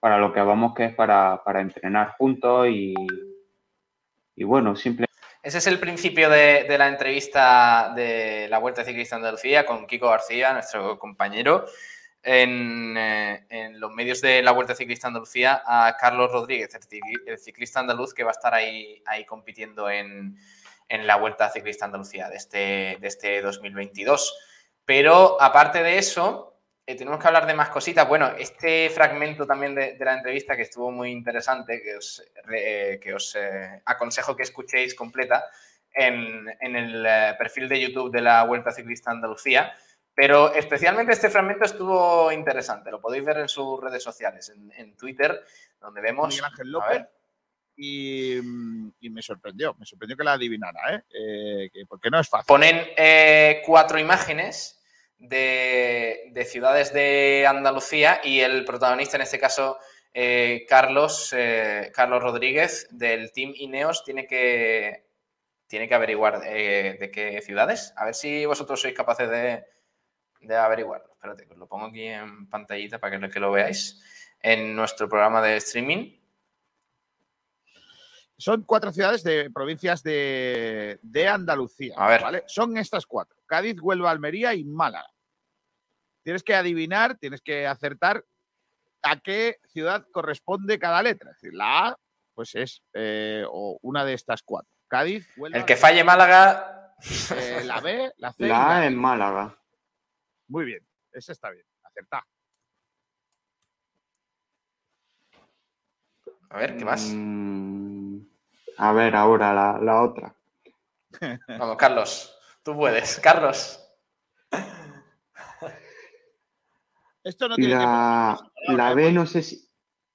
para lo que vamos que es para, para entrenar juntos y, y bueno, simple Ese es el principio de, de la entrevista de la Vuelta Ciclista Andalucía con Kiko García, nuestro compañero, en, eh, en los medios de la Vuelta Ciclista Andalucía a Carlos Rodríguez, el ciclista andaluz que va a estar ahí, ahí compitiendo en, en la Vuelta Ciclista Andalucía de este, de este 2022. Pero aparte de eso, eh, tenemos que hablar de más cositas. Bueno, este fragmento también de, de la entrevista que estuvo muy interesante, que os, eh, que os eh, aconsejo que escuchéis completa, en, en el perfil de YouTube de la Vuelta Ciclista Andalucía. Pero especialmente este fragmento estuvo interesante. Lo podéis ver en sus redes sociales, en, en Twitter, donde vemos. Miguel Ángel López. Y, y me sorprendió, me sorprendió que la adivinara, que- porque no es fácil. Ponen cuatro imágenes de, de ciudades de Andalucía y el protagonista, en este caso, eh, Carlos, eh, Carlos Rodríguez, del Team Ineos, tiene que, tiene que averiguar eh, de qué ciudades. A ver si vosotros sois capaces de, de averiguarlo. Espérate, os lo pongo aquí en pantallita para que lo veáis en nuestro programa de streaming. Son cuatro ciudades de provincias de, de Andalucía. A ver. ¿vale? Son estas cuatro: Cádiz, Huelva, Almería y Málaga. Tienes que adivinar, tienes que acertar a qué ciudad corresponde cada letra. Es decir, la A, pues es eh, o una de estas cuatro. Cádiz, Huelva, El que falle Málaga, eh, la B, la C La A E. en Málaga. Muy bien, ese está bien. Acertá. a ver, ¿qué más? Mm, a ver, ahora la, la otra. *laughs* Vamos, Carlos, tú puedes. Carlos. Esto no tiene La, tiempo. la B no sé si.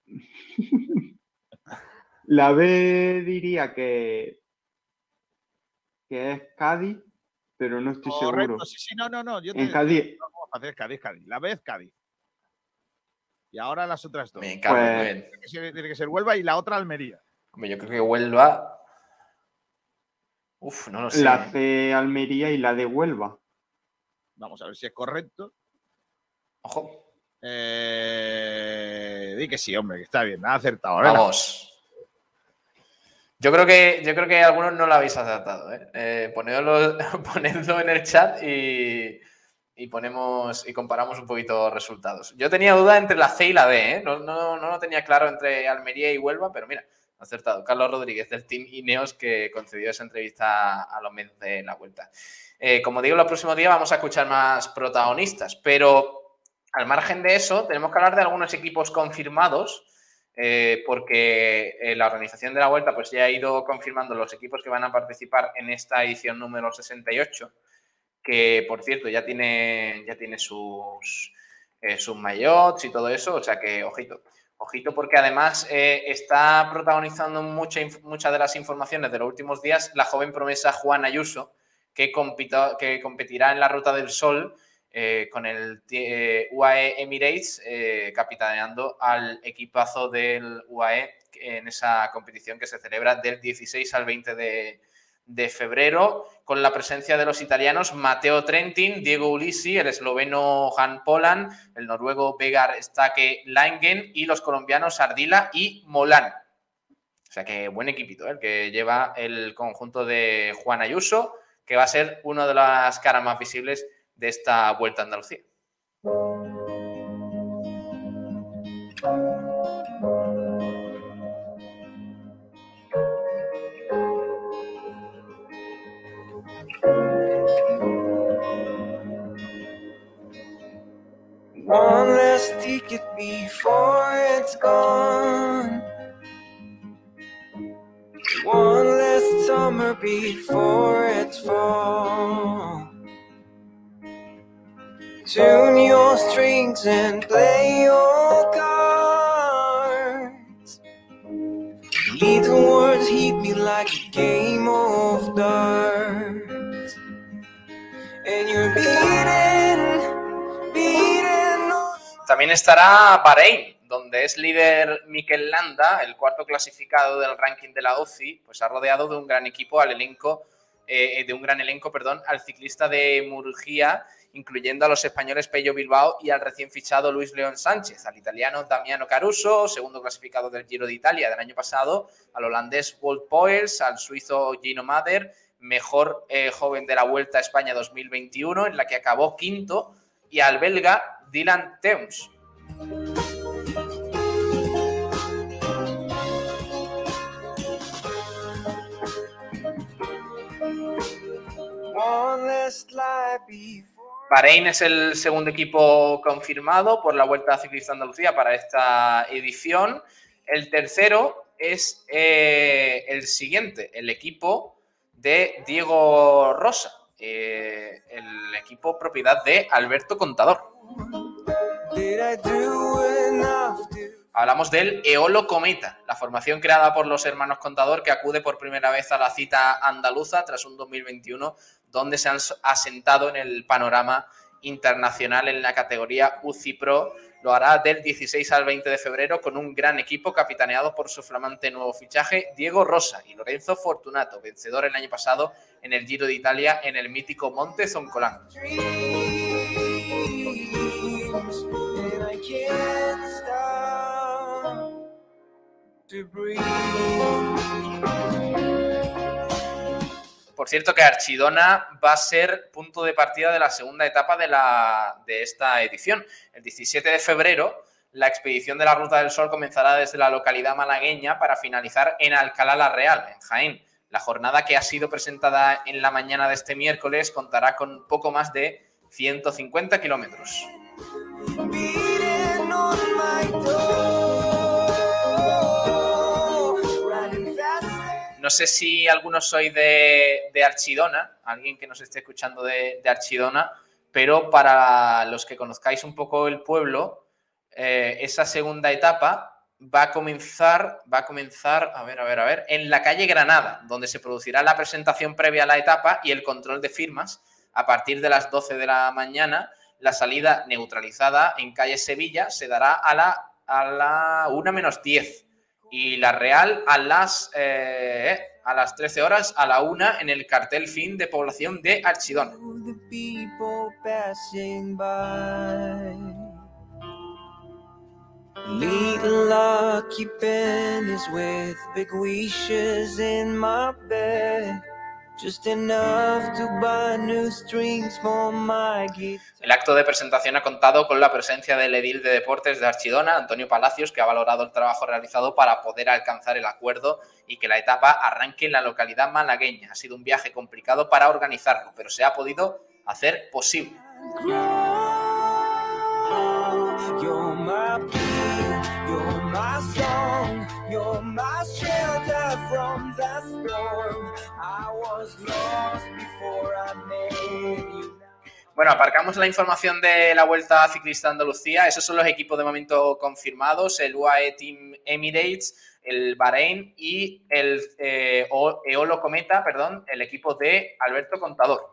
*laughs* la B diría que. que es Cádiz, pero no estoy seguro. Correcto, sí, sí, no, no, no. Yo te, En Cádiz, no, vamos a hacer Cádiz, Cádiz. La B es Cádiz. Y ahora las otras dos. Me encanta, Pues-. Tiene que ser- tiene que ser Huelva y la otra Almería. Hombre, yo creo que Huelva. Uf, no lo sé. la C Almería y la de Huelva. Vamos a ver si es correcto. Ojo, Eh, di que sí, hombre, que está bien. Ha acertado. venga. vamos. Yo creo que yo creo que algunos no lo habéis acertado. ¿eh? Eh, ponedlo, *laughs* ponedlo en el chat y, y ponemos y comparamos un poquito resultados. Yo tenía duda entre la C y la D, ¿eh? no, no, no lo tenía claro entre Almería y Huelva, pero mira, acertado. Carlos Rodríguez del Team Ineos que concedió esa entrevista a los medios de la vuelta. Eh, como digo, los próximos días vamos a escuchar más protagonistas, pero al margen de eso, tenemos que hablar de algunos equipos confirmados, eh, porque eh, la organización de la vuelta pues, ya ha ido confirmando los equipos que van a participar en esta edición número 68, que por cierto ya tiene, ya tiene sus, eh, sus y todo eso, o sea que ojito. Ojito porque además eh, está protagonizando muchas de las informaciones de los últimos días la joven promesa Juan Ayuso, que, que competirá en la Ruta del Sol eh, con el eh, UAE Emirates, capitaneando al equipazo del UAE en esa competición que se celebra del 16 al 20 de, de febrero, con la presencia de los italianos Matteo Trentin, Diego Ulisi, el esloveno Han Polan, el noruego Vegar Stake Langen y los colombianos Ardila y Molán. O sea que buen equipito, ¿eh? el que lleva el conjunto de Juan Ayuso, que va a ser una de las caras más visibles de esta vuelta a Andalucía. Before it's fall. Tune your strings and play your cards. Little words hit me like a game of darts. And you're beating, beating También estará Bahrein, es líder Mikel Landa, el cuarto clasificado del ranking de la OCI, pues ha rodeado de un gran equipo al elenco, eh, de un gran elenco, perdón, al ciclista de Murgía, incluyendo a los españoles Pello Bilbao y al recién fichado Luis León Sánchez, al italiano Damiano Caruso, segundo clasificado del Giro de Italia del año pasado, al holandés Wout Poels, al suizo Gino Mader, mejor eh, joven de la Vuelta a España 2021, en la que acabó quinto, y al belga Dylan Teuns. Bahrein es el segundo equipo confirmado por la Vuelta Ciclista Andalucía para esta edición. El tercero es eh, el siguiente, el equipo de Diego Rosa, eh, el equipo propiedad de Alberto Contador. Hablamos del Eolo Cometa, la formación creada por los hermanos Contador que acude por primera vez a la cita andaluza tras un 2021 donde se han asentado en el panorama internacional en la categoría UCI Pro. Lo hará del 16 al 20 de febrero con un gran equipo capitaneado por su flamante nuevo fichaje Diego Rosa y Lorenzo Fortunato, vencedor el año pasado en el Giro de Italia en el mítico Monte Zoncolán. Por cierto que Archidona va a ser punto de partida de la segunda etapa de, la, de esta edición. El 17 de febrero, la expedición de la Ruta del Sol comenzará desde la localidad malagueña para finalizar en Alcalá la Real, en Jaén. La jornada que ha sido presentada en la mañana de este miércoles contará con poco más de 150 kilómetros. No sé si algunos sois de, Archidona, alguien que nos esté escuchando de, Archidona, pero para los que conozcáis un poco el pueblo, eh, esa segunda etapa va a comenzar, va a comenzar, a ver, a ver, a ver, en la calle Granada, donde se producirá la presentación previa a la etapa y el control de firmas a partir de las 12 de la mañana. La salida neutralizada en calle Sevilla se dará a la, a la 1 menos 10 y la Real a las, eh, a las 13 horas, a la 1 en el cartel fin de población de Archidona. El acto de presentación ha contado con la presencia del edil de deportes de Archidona, Antonio Palacios, que ha valorado el trabajo realizado para poder alcanzar el acuerdo y que la etapa arranque en la localidad malagueña. Ha sido un viaje complicado para organizarlo, pero se ha podido hacer posible. Bueno, aparcamos la información de la Vuelta Ciclista Andalucía. Esos son los equipos de momento confirmados, el UAE Team Emirates, el Bahrein y el eh, Eolo Cometa, perdón, el equipo de Alberto Contador.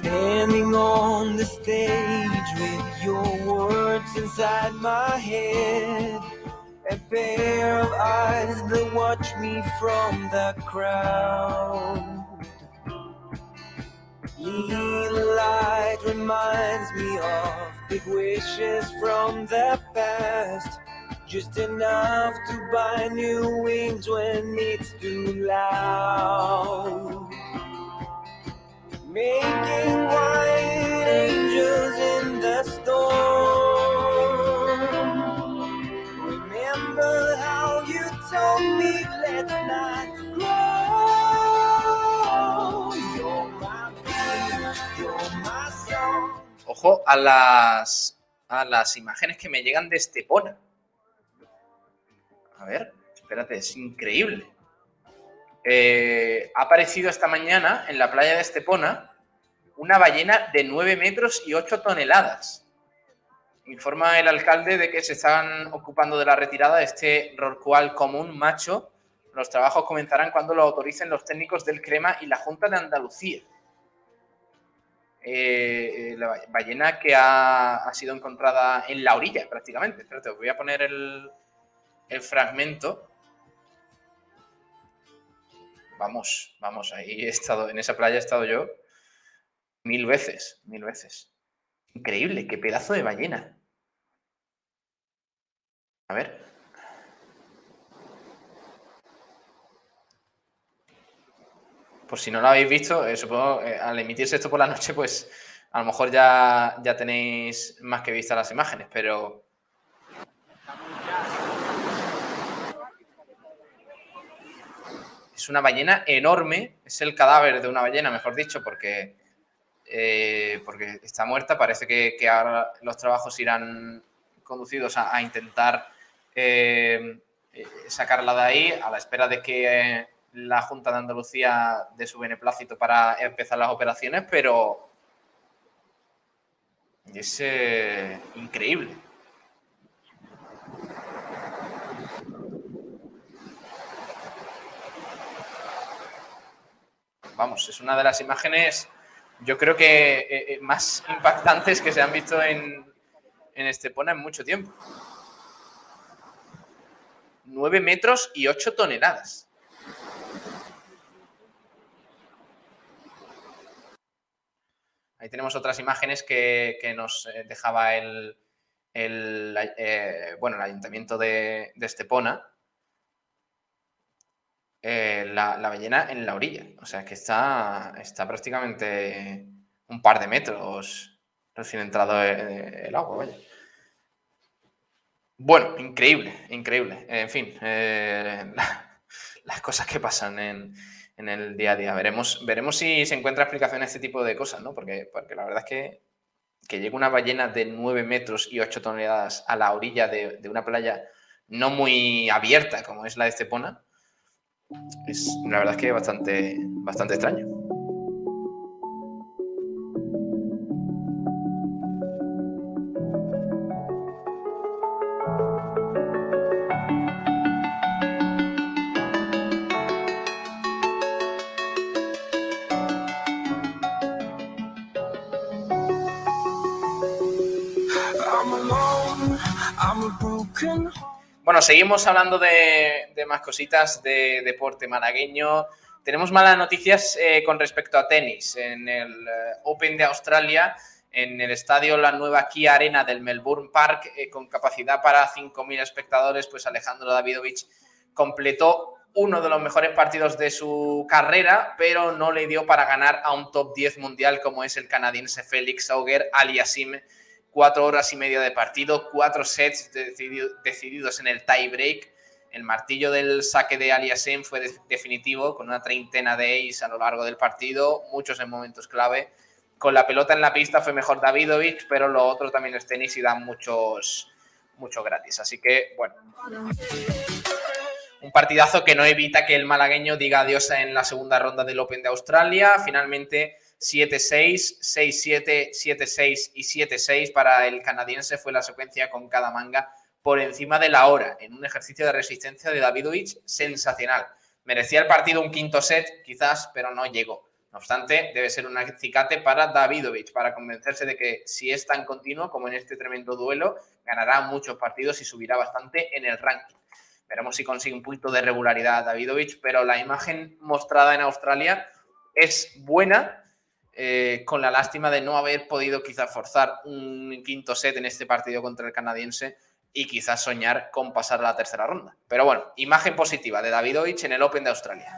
Standing on the stage with your words inside my head. A pair of eyes that watch me from the crowd. Little light reminds me of big wishes from the past. Just enough to buy new wings when it's too loud. Ojo a las a las imágenes que me llegan de Estepona. A ver, espérate, es increíble. Eh, ha aparecido esta mañana en la playa de Estepona una ballena de 9 metros y 8 toneladas. Informa el alcalde de que se están ocupando de la retirada de este rorcual común macho. Los trabajos comenzarán cuando lo autoricen los técnicos del CREMA y la Junta de Andalucía. Eh, la ballena que ha, sido encontrada en la orilla prácticamente. Espérate, os voy a poner el fragmento vamos, vamos, ahí he estado, en esa playa he estado yo mil veces, mil veces. Increíble, qué pedazo de ballena. A ver. Por si no lo habéis visto, eh, supongo eh, al emitirse esto por la noche, pues a lo mejor ya, ya tenéis más que vista las imágenes, pero Es una ballena enorme, es el cadáver de una ballena, mejor dicho, porque eh, porque está muerta. Parece que, ahora los trabajos irán conducidos a, intentar eh, eh, sacarla de ahí, a la espera de que la Junta de Andalucía dé su beneplácito para empezar las operaciones, pero es increíble. Vamos, es una de las imágenes, yo creo que eh, eh, más impactantes que se han visto en, en Estepona en mucho tiempo. 9 metros y 8 toneladas. Ahí tenemos otras imágenes que, que nos eh, dejaba el, el, bueno, el ayuntamiento de, de Estepona. Eh, la, la ballena en la orilla. O sea que está, está prácticamente un par de metros recién entrado el, el agua. Bueno, increíble, increíble. En fin, eh, *laughs* las cosas que pasan en, en, el día a día. Veremos, veremos si se encuentra explicación a este tipo de cosas, ¿no? Porque, porque la verdad es que, que llegue una ballena de 9 metros y 8 toneladas a la orilla de, de una playa no muy abierta como es la de Estepona, es la verdad es que bastante, bastante extraño. Bueno, seguimos hablando de, más cositas de deporte malagueño. Tenemos malas noticias eh, con respecto a tenis. En el eh, Open de Australia, en el estadio La Nueva Kia Arena del Melbourne Park, eh, con capacidad para 5.000 espectadores, pues Alejandro Davidovich completó uno de los mejores partidos de su carrera, pero no le dio para ganar a un top 10 mundial como es el canadiense Félix Auger aliasim cuatro horas y media de partido, cuatro sets decidido, decididos en el tie break. El martillo del saque de Aliasim fue de definitivo, con una treintena de ace a lo largo del partido, muchos en momentos clave. Con la pelota en la pista fue mejor Davidovich, pero lo otro también es tenis y dan muchos, mucho gratis. Así que, bueno, un partidazo que no evita que el malagueño diga adiós en la segunda ronda del Open de Australia. Finalmente 7-6, 6-7, 7-6 y 7-6 para el canadiense fue la secuencia con cada manga por encima de la hora, en un ejercicio de resistencia de Davidovich sensacional. Merecía el partido un quinto set, quizás, pero no llegó. No obstante, debe ser un acicate para Davidovich, para convencerse de que si es tan continuo como en este tremendo duelo, ganará muchos partidos y subirá bastante en el ranking. Veremos si consigue un punto de regularidad Davidovich, pero la imagen mostrada en Australia es buena, eh, con la lástima de no haber podido quizás forzar un quinto set en este partido contra el canadiense y quizás soñar con pasar a la tercera ronda. Pero bueno, imagen positiva de Davidovich en el Open de Australia.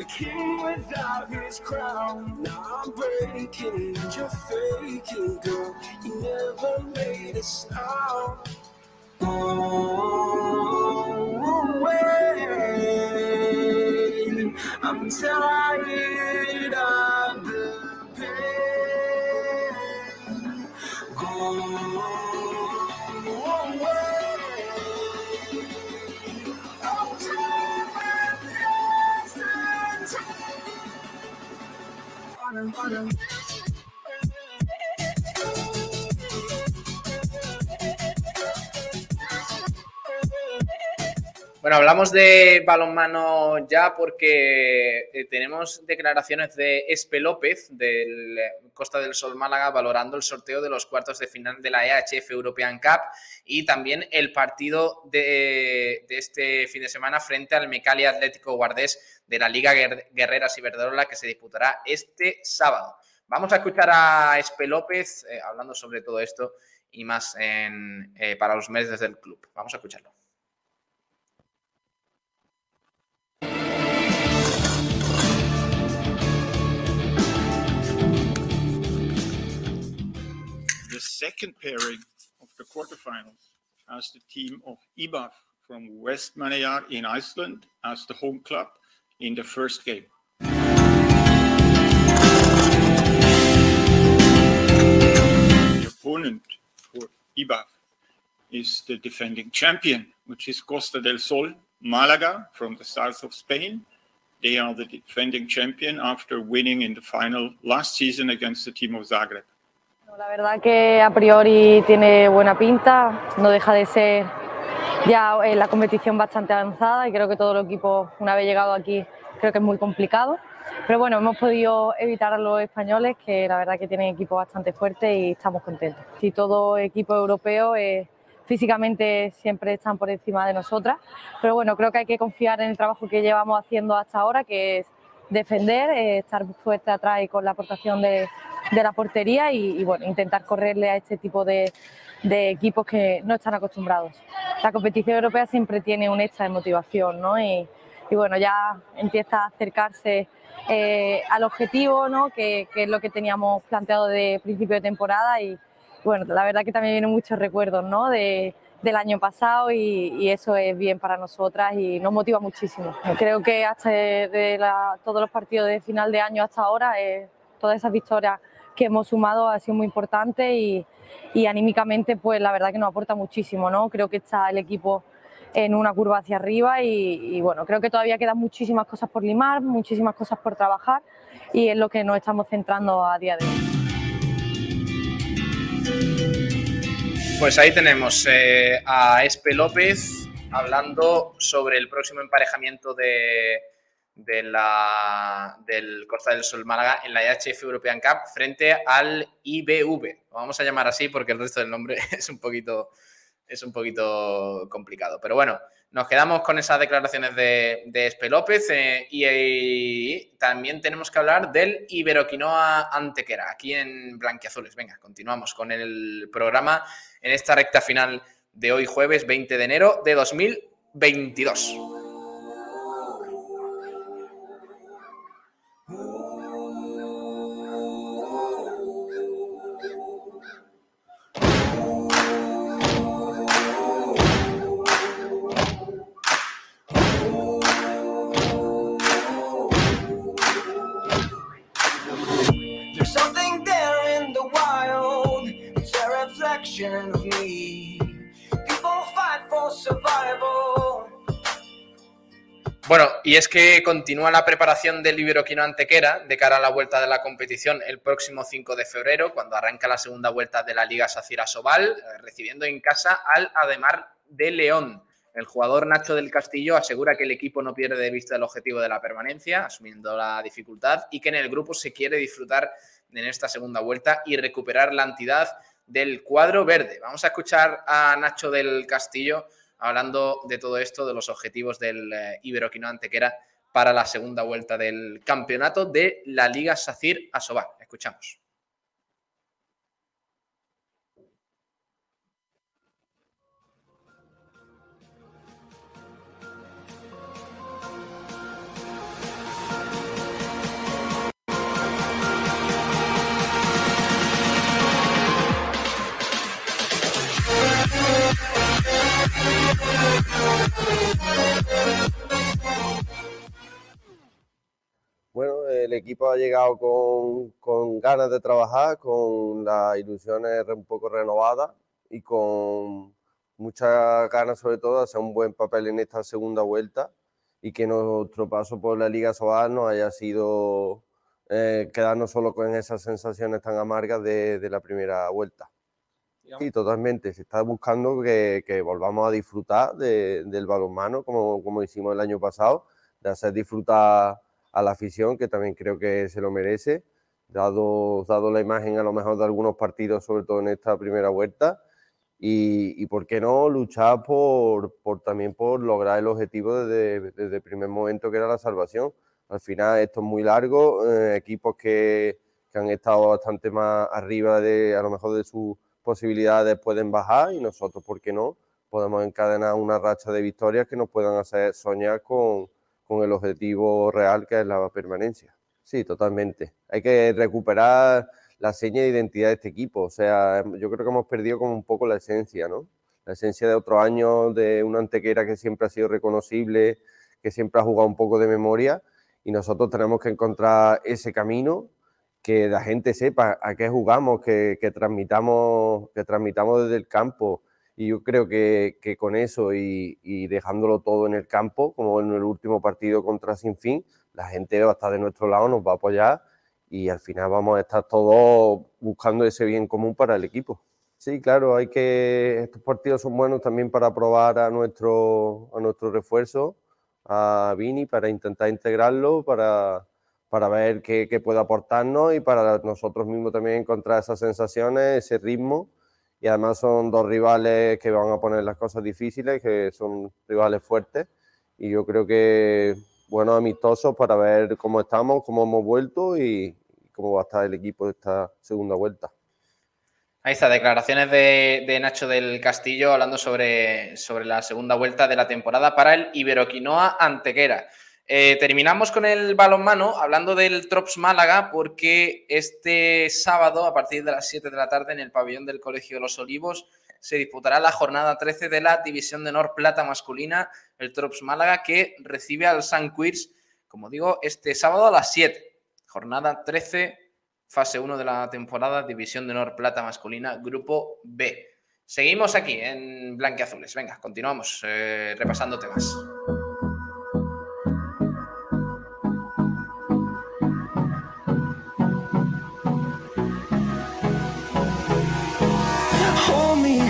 A king without his crown. Now I'm breaking, you're faking, girl. You never made a sound. Oh, wait. I'm tired follow, follow. Bueno, hablamos de balonmano ya porque eh, tenemos declaraciones de Espe López del eh, Costa del Sol Málaga valorando el sorteo de los cuartos de final de la EHF European Cup y también el partido de, este fin de semana frente al Mecali Atlético Guardés de la Liga Guer- Guerreras Iberdrola que se disputará este sábado. Vamos a escuchar a Espe López eh, hablando sobre todo esto y más en, eh, para los meses del club. Vamos a escucharlo. Second pairing of the quarterfinals as the team of IBAF from West Manayar in Iceland as the home club in the first game. The opponent for IBAF is the defending champion, which is Costa del Sol, Malaga from the south of Spain. They are the defending champion after winning in the final last season against the team of Zagreb. La verdad que a priori tiene buena pinta, no deja de ser ya en la competición bastante avanzada y creo que todo el equipo, una vez llegado aquí, creo que es muy complicado. Pero bueno, hemos podido evitar a los españoles, que la verdad que tienen equipo bastante fuerte y estamos contentos. Si todo equipo europeo eh, físicamente siempre están por encima de nosotras, pero bueno, creo que hay que confiar en el trabajo que llevamos haciendo hasta ahora, que es defender, eh, estar fuerte atrás y con la aportación de, de la portería y, bueno, intentar correrle a este tipo de, de, equipos que no están acostumbrados. La competición europea siempre tiene un extra de motivación, ¿no? Y, bueno, ya empieza a acercarse eh, al objetivo, ¿no? Que, es lo que teníamos planteado de principio de temporada y bueno, la verdad que también vienen muchos recuerdos, ¿no? De, del año pasado y, eso es bien para nosotras y nos motiva muchísimo. Creo que hasta todos los partidos de final de año hasta ahora, eh, todas esas victorias que hemos sumado ha sido muy importante y, y, anímicamente pues la verdad que nos aporta muchísimo, ¿no? Creo que está el equipo en una curva hacia arriba y, bueno, creo que todavía quedan muchísimas cosas por limar, muchísimas cosas por trabajar y es lo que nos estamos centrando a día de hoy. Pues ahí tenemos eh, a Espe López hablando sobre el próximo emparejamiento de, de la, del Costa del Sol Málaga en la IHF European Cup frente al IBV. Lo vamos a llamar así porque el resto del nombre *laughs* es un poquito, es un poquito complicado. Pero bueno, nos quedamos con esas declaraciones de, Espe López eh, y, y, también tenemos que hablar del Iberoquinoa Antequera, aquí en Blanquiazules. Venga, continuamos con el programa en esta recta final de hoy jueves 20 de enero de 2022. Bueno, y es que continúa la preparación del Iberoquino Antequera de cara a la vuelta de la competición el próximo 5 de febrero, cuando arranca la segunda vuelta de la Liga Sacira Sobal, recibiendo en casa al Ademar de León. El jugador Nacho del Castillo asegura que el equipo no pierde de vista el objetivo de la permanencia, asumiendo la dificultad, y que en el grupo se quiere disfrutar en esta segunda vuelta y recuperar la entidad del cuadro verde. Vamos a escuchar a Nacho del Castillo hablando de todo esto, de los objetivos del eh, Iberoquino Antequera para la segunda vuelta del campeonato de la Liga Sacir Asobal. Escuchamos. El equipo ha llegado con, con, ganas de trabajar, con las ilusiones un poco renovadas y con muchas ganas sobre todo de hacer un buen papel en esta segunda vuelta y que nuestro paso por la Liga Sobal no haya sido eh, quedarnos solo con esas sensaciones tan amargas de, de la primera vuelta. Sí, totalmente. Se está buscando que, que volvamos a disfrutar de, del balonmano como, como hicimos el año pasado, de hacer disfrutar a la afición, que también creo que se lo merece, dado, dado la imagen a lo mejor de algunos partidos, sobre todo en esta primera vuelta. Y, y por qué no luchar por, por, también por lograr el objetivo desde, desde el primer momento que era la salvación. Al final esto es muy largo, eh, equipos que, que han estado bastante más arriba de a lo mejor de sus posibilidades pueden bajar y nosotros, ¿por qué no? Podemos encadenar una racha de victorias que nos puedan hacer soñar con, con el objetivo real que es la permanencia. Sí, totalmente. Hay que recuperar la seña de identidad de este equipo. O sea, yo creo que hemos perdido como un poco la esencia, ¿no? La esencia de otros años, de una antequera que siempre ha sido reconocible, que siempre ha jugado un poco de memoria, y nosotros tenemos que encontrar ese camino que la gente sepa a qué jugamos, que, que transmitamos, que transmitamos desde el campo. Y yo creo que, que con eso y, y, dejándolo todo en el campo, como en el último partido contra Sinfín, la gente va a estar de nuestro lado, nos va a apoyar y al final vamos a estar todos buscando ese bien común para el equipo. Sí, claro, hay que estos partidos son buenos también para probar a nuestro a nuestro refuerzo, a Vini, para intentar integrarlo, para, para ver qué, qué, puede aportarnos y para nosotros mismos también encontrar esas sensaciones, ese ritmo. Y además son dos rivales que van a poner las cosas difíciles, que son rivales fuertes. Y yo creo que buenos amistosos para ver cómo estamos, cómo hemos vuelto y, cómo va a estar el equipo esta segunda vuelta. Ahí está, declaraciones de, de, Nacho del Castillo hablando sobre, sobre la segunda vuelta de la temporada para el Iberoquinoa Antequera. Eh, terminamos con el balonmano hablando del Trops Málaga porque este sábado a partir de las 7 de la tarde en el pabellón del Colegio de los Olivos se disputará la jornada 13 de la División de Honor Plata masculina, el Trops Málaga que recibe al San Quirs, como digo, este sábado a las 7. Jornada 13, fase 1 de la temporada, División de Honor Plata masculina, Grupo B. Seguimos aquí en Blanquiazules. Venga, continuamos eh, repasando temas.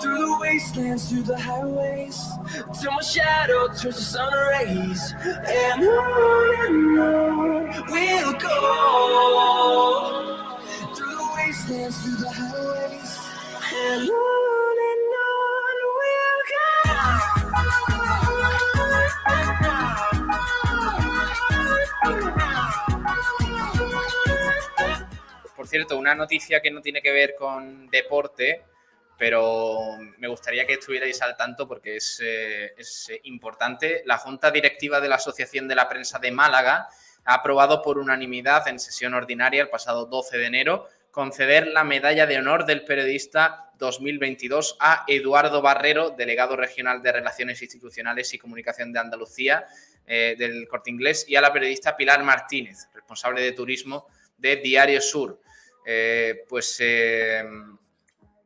through the wastelands, through the highways, till my shadow turns to sun rays. And on and on we'll go through the wastelands, through the highways, and on and on we'll Por cierto, una noticia que no tiene que ver con deporte, pero me gustaría que estuvierais al tanto porque es, eh, es, importante. La Junta Directiva de la Asociación de la Prensa de Málaga ha aprobado por unanimidad en sesión ordinaria el pasado 12 de enero conceder la medalla de honor del periodista 2022 a Eduardo Barrero, delegado regional de Relaciones Institucionales y Comunicación de Andalucía eh, del Corte Inglés, y a la periodista Pilar Martínez, responsable de turismo de Diario Sur. Eh, pues eh,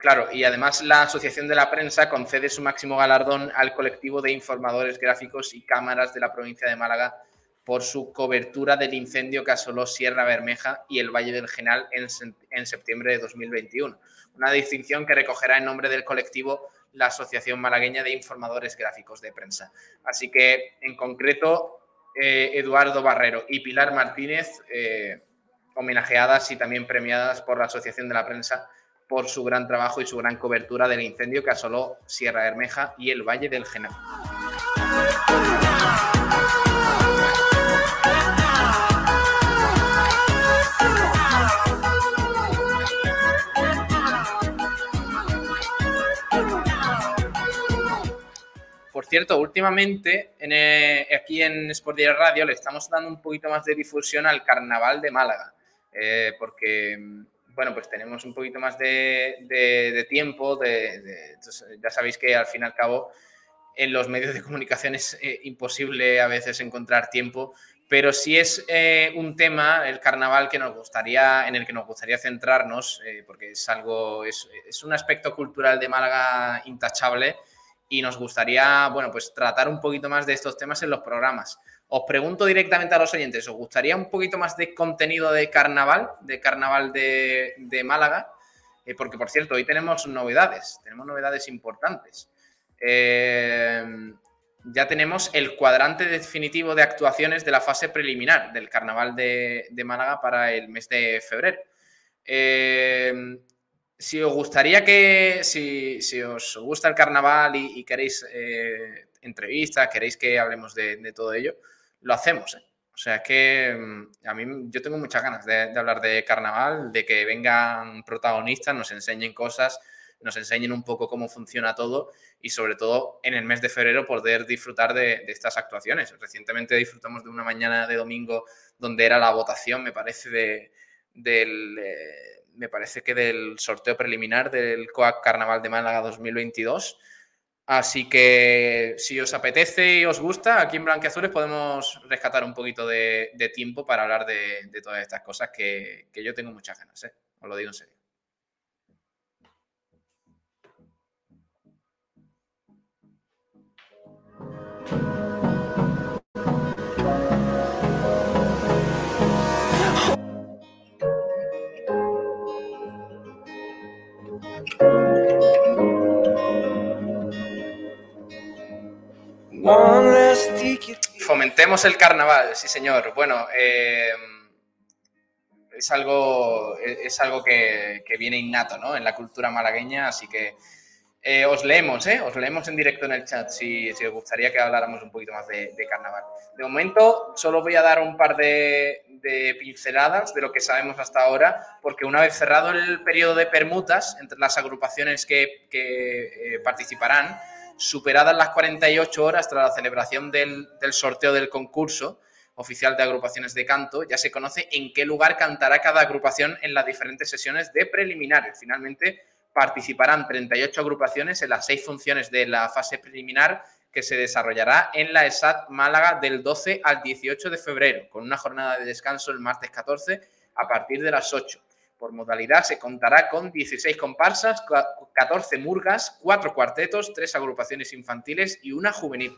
Claro, y además la Asociación de la Prensa concede su máximo galardón al colectivo de informadores gráficos y cámaras de la provincia de Málaga por su cobertura del incendio que asoló Sierra Bermeja y el Valle del Genal en, en septiembre de 2021. Una distinción que recogerá en nombre del colectivo la Asociación Malagueña de Informadores Gráficos de Prensa. Así que, en concreto, eh, Eduardo Barrero y Pilar Martínez, eh, homenajeadas y también premiadas por la Asociación de la Prensa por su gran trabajo y su gran cobertura del incendio que asoló Sierra Bermeja y el Valle del Genal. Por cierto, últimamente en, eh, aquí en Sport Direct Radio le estamos dando un poquito más de difusión al Carnaval de Málaga, eh, porque bueno, pues tenemos un poquito más de, de, de tiempo. De, ya sabéis que al fin y al cabo en los medios de comunicación es eh, imposible a veces encontrar tiempo, pero sí es eh, un tema, el carnaval, que nos gustaría, en el que nos gustaría centrarnos, eh, porque es algo, es, es, un aspecto cultural de Málaga intachable y nos gustaría, bueno, pues tratar un poquito más de estos temas en los programas. Os pregunto directamente a los oyentes, ¿os gustaría un poquito más de contenido de carnaval, de carnaval de, Málaga? Eh, porque, por cierto, hoy tenemos novedades, tenemos novedades importantes. Eh, ya tenemos el cuadrante definitivo de actuaciones de la fase preliminar del carnaval de, Málaga para el mes de febrero. Eh, si os gustaría que, si, os gusta el carnaval y, queréis entrevistas, queréis que hablemos de todo ello, lo hacemos. ¿eh? O sea, que mm, a mí yo tengo muchas ganas de, hablar de carnaval, de que vengan protagonistas, nos enseñen cosas, nos enseñen un poco cómo funciona todo y sobre todo en el mes de febrero poder disfrutar de, de estas actuaciones. Recientemente disfrutamos de una mañana de domingo donde era la votación, me parece, de, del, eh, me parece que del sorteo preliminar del COAC Carnaval de Málaga 2022. Así que si os apetece y os gusta, aquí en Blanquiazules podemos rescatar un poquito de, tiempo para hablar de, de todas estas cosas que, que yo tengo muchas ganas, ¿eh? os lo digo en serio. Fomentemos el carnaval, sí señor. Bueno, eh, es algo, es algo que, que viene innato ¿no? en la cultura malagueña, así que eh, os leemos, ¿eh? os leemos en directo en el chat si, si os gustaría que habláramos un poquito más de, carnaval. De momento, solo voy a dar un par de, de pinceladas de lo que sabemos hasta ahora, porque una vez cerrado el periodo de permutas entre las agrupaciones que, que eh, participarán, superadas las 48 horas tras la celebración del, sorteo del concurso oficial de agrupaciones de canto, ya se conoce en qué lugar cantará cada agrupación en las diferentes sesiones de preliminares. Finalmente, participarán 38 agrupaciones en las seis funciones de la fase preliminar que se desarrollará en la ESAT Málaga del 12 al 18 de febrero, con una jornada de descanso el martes 14 a partir de las 8. Por modalidad se contará con 16 comparsas, 14 murgas, 4 cuartetos, 3 agrupaciones infantiles y una juvenil.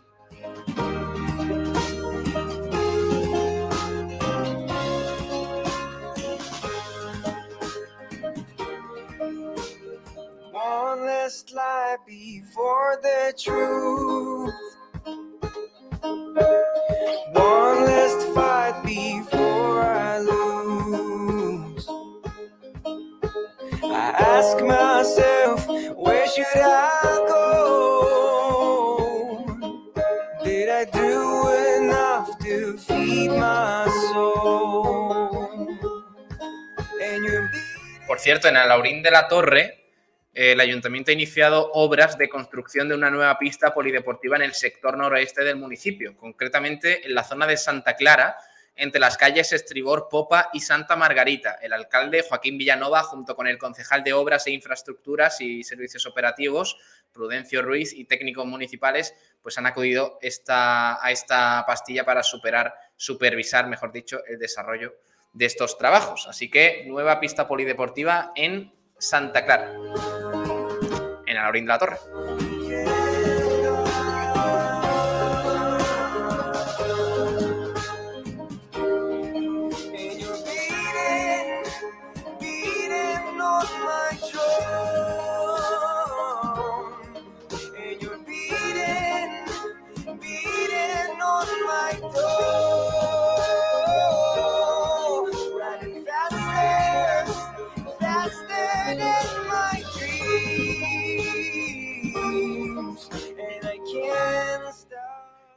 One Por cierto, en Alaurín de la Torre, eh, el ayuntamiento ha iniciado obras de construcción de una nueva pista polideportiva en el sector noroeste del municipio, concretamente en la zona de Santa Clara, entre las calles Estribor, Popa y Santa Margarita. El alcalde Joaquín Villanova, junto con el concejal de Obras e Infraestructuras y Servicios Operativos, Prudencio Ruiz y técnicos municipales, pues han acudido a esta pastilla para superar, supervisar, mejor dicho, el desarrollo de estos trabajos. Así que nueva pista polideportiva en Santa Clara, en Alaurín de la Torre.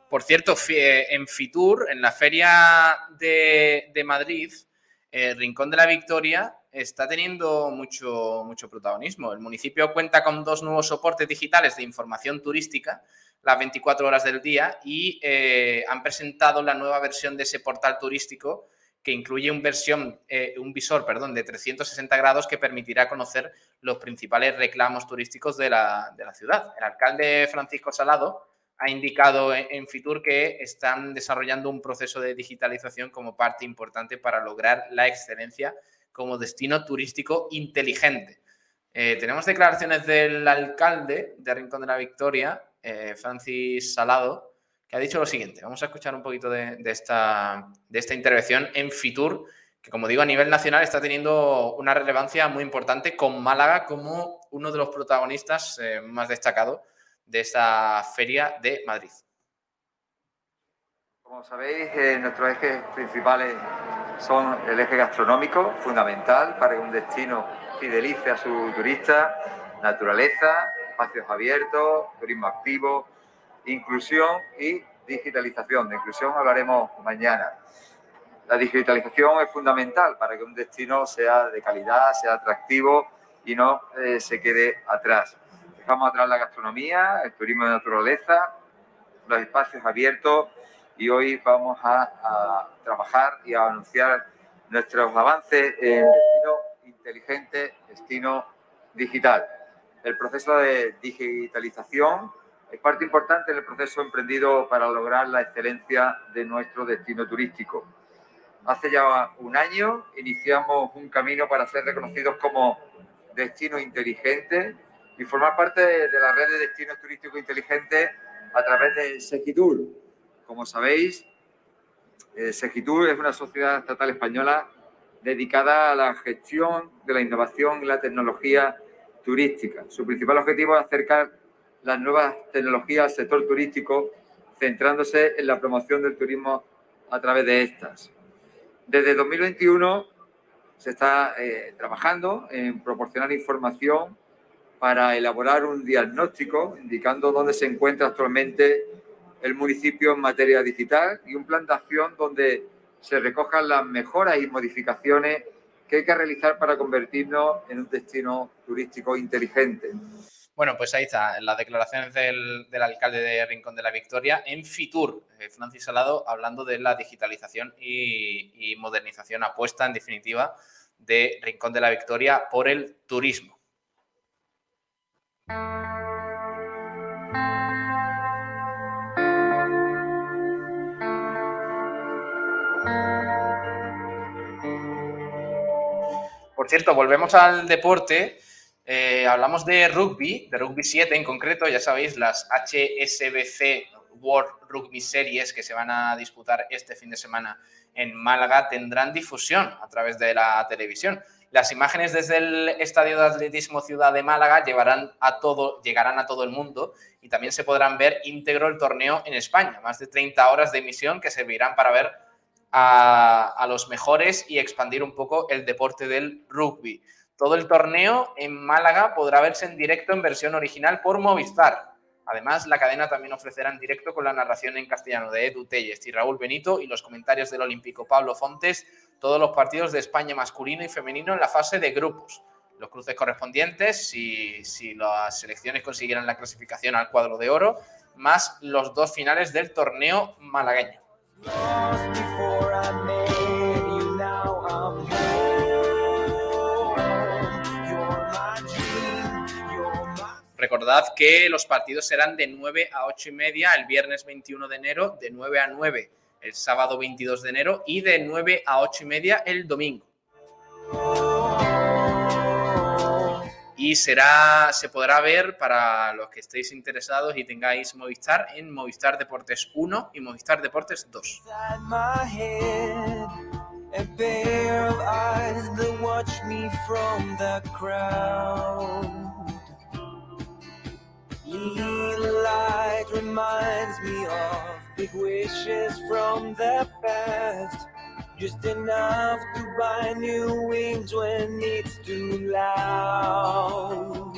Por cierto, eh, en Fitur, en la feria de, Madrid, el Rincón de la Victoria está teniendo mucho, mucho protagonismo. El municipio cuenta con dos nuevos soportes digitales de información turística las 24 horas del día y eh, han presentado la nueva versión de ese portal turístico que incluye un, versión, eh, un visor perdón, de 360 grados que permitirá conocer los principales reclamos turísticos de la, de la ciudad. El alcalde Francisco Salado ha indicado en, Fitur que están desarrollando un proceso de digitalización como parte importante para lograr la excelencia como destino turístico inteligente. Eh, tenemos declaraciones del alcalde de Rincón de la Victoria, eh, Francis Salado, que ha dicho lo siguiente. Vamos a escuchar un poquito de, de esta, de esta intervención en Fitur, que como digo a nivel nacional está teniendo una relevancia muy importante con Málaga como uno de los protagonistas eh, más destacados de esta feria de Madrid. Como sabéis, eh, nuestros ejes principales son el eje gastronómico fundamental para que un destino fidelice a su turista, naturaleza, espacios abiertos, turismo activo, inclusión y digitalización. De inclusión hablaremos mañana. La digitalización es fundamental para que un destino sea de calidad, sea atractivo y no eh, se quede atrás. Dejamos atrás la gastronomía, el turismo de naturaleza, los espacios abiertos y hoy vamos a, a trabajar y a anunciar nuestros avances en destino inteligente, destino digital. El proceso de digitalización es parte importante del proceso emprendido para lograr la excelencia de nuestro destino turístico. Hace ya un año iniciamos un camino para ser reconocidos como destino inteligente y formar parte de la red de destinos turísticos inteligentes a través de Segitur. Como sabéis, eh, Segitur es una sociedad estatal española dedicada a la gestión de la innovación y la tecnología turística. Su principal objetivo es acercar las nuevas tecnologías al sector turístico, centrándose en la promoción del turismo a través de estas. Desde 2021 se está eh, trabajando en proporcionar información para elaborar un diagnóstico indicando dónde se encuentra actualmente el municipio en materia digital y un plan de acción donde se recojan las mejoras y modificaciones que hay que realizar para convertirnos en un destino turístico inteligente. Bueno, pues ahí está, las declaraciones del, alcalde de Rincón de la Victoria en Fitur, eh, Francis Salado, hablando de la digitalización y modernización apuesta, en definitiva, de Rincón de la Victoria por el turismo. Por cierto, volvemos al deporte. Eh, hablamos de rugby, de rugby 7 en concreto, ya sabéis, las HSBC World Rugby Series que se van a disputar este fin de semana en Málaga tendrán difusión a través de la televisión. Las imágenes desde el Estadio de Atletismo Ciudad de Málaga llevarán a todo, llegarán a todo el mundo y también se podrán ver íntegro el torneo en España. Más de 30 horas de emisión que servirán para ver a, a los mejores y expandir un poco el deporte del rugby. Todo el torneo en Málaga podrá verse en directo en versión original por Movistar. Además, la cadena también ofrecerá en directo con la narración en castellano de Edu Telles y Raúl Benito y los comentarios del olímpico Pablo Fontes todos los partidos de España masculino y femenino en la fase de grupos. Los cruces correspondientes, si, si las selecciones consiguieran la clasificación al cuadro de oro, más los dos finales del torneo malagueño. Recordad que los partidos serán de 9 a 8 y media el viernes 21 de enero, de 9 a 9 el sábado 22 de enero y de 9 a 8 y media el domingo. Y será, se podrá ver para los que estéis interesados y tengáis Movistar en Movistar Deportes 1 y Movistar Deportes 2. Little light reminds me of big wishes from the past. Just enough to buy new wings when it's too loud.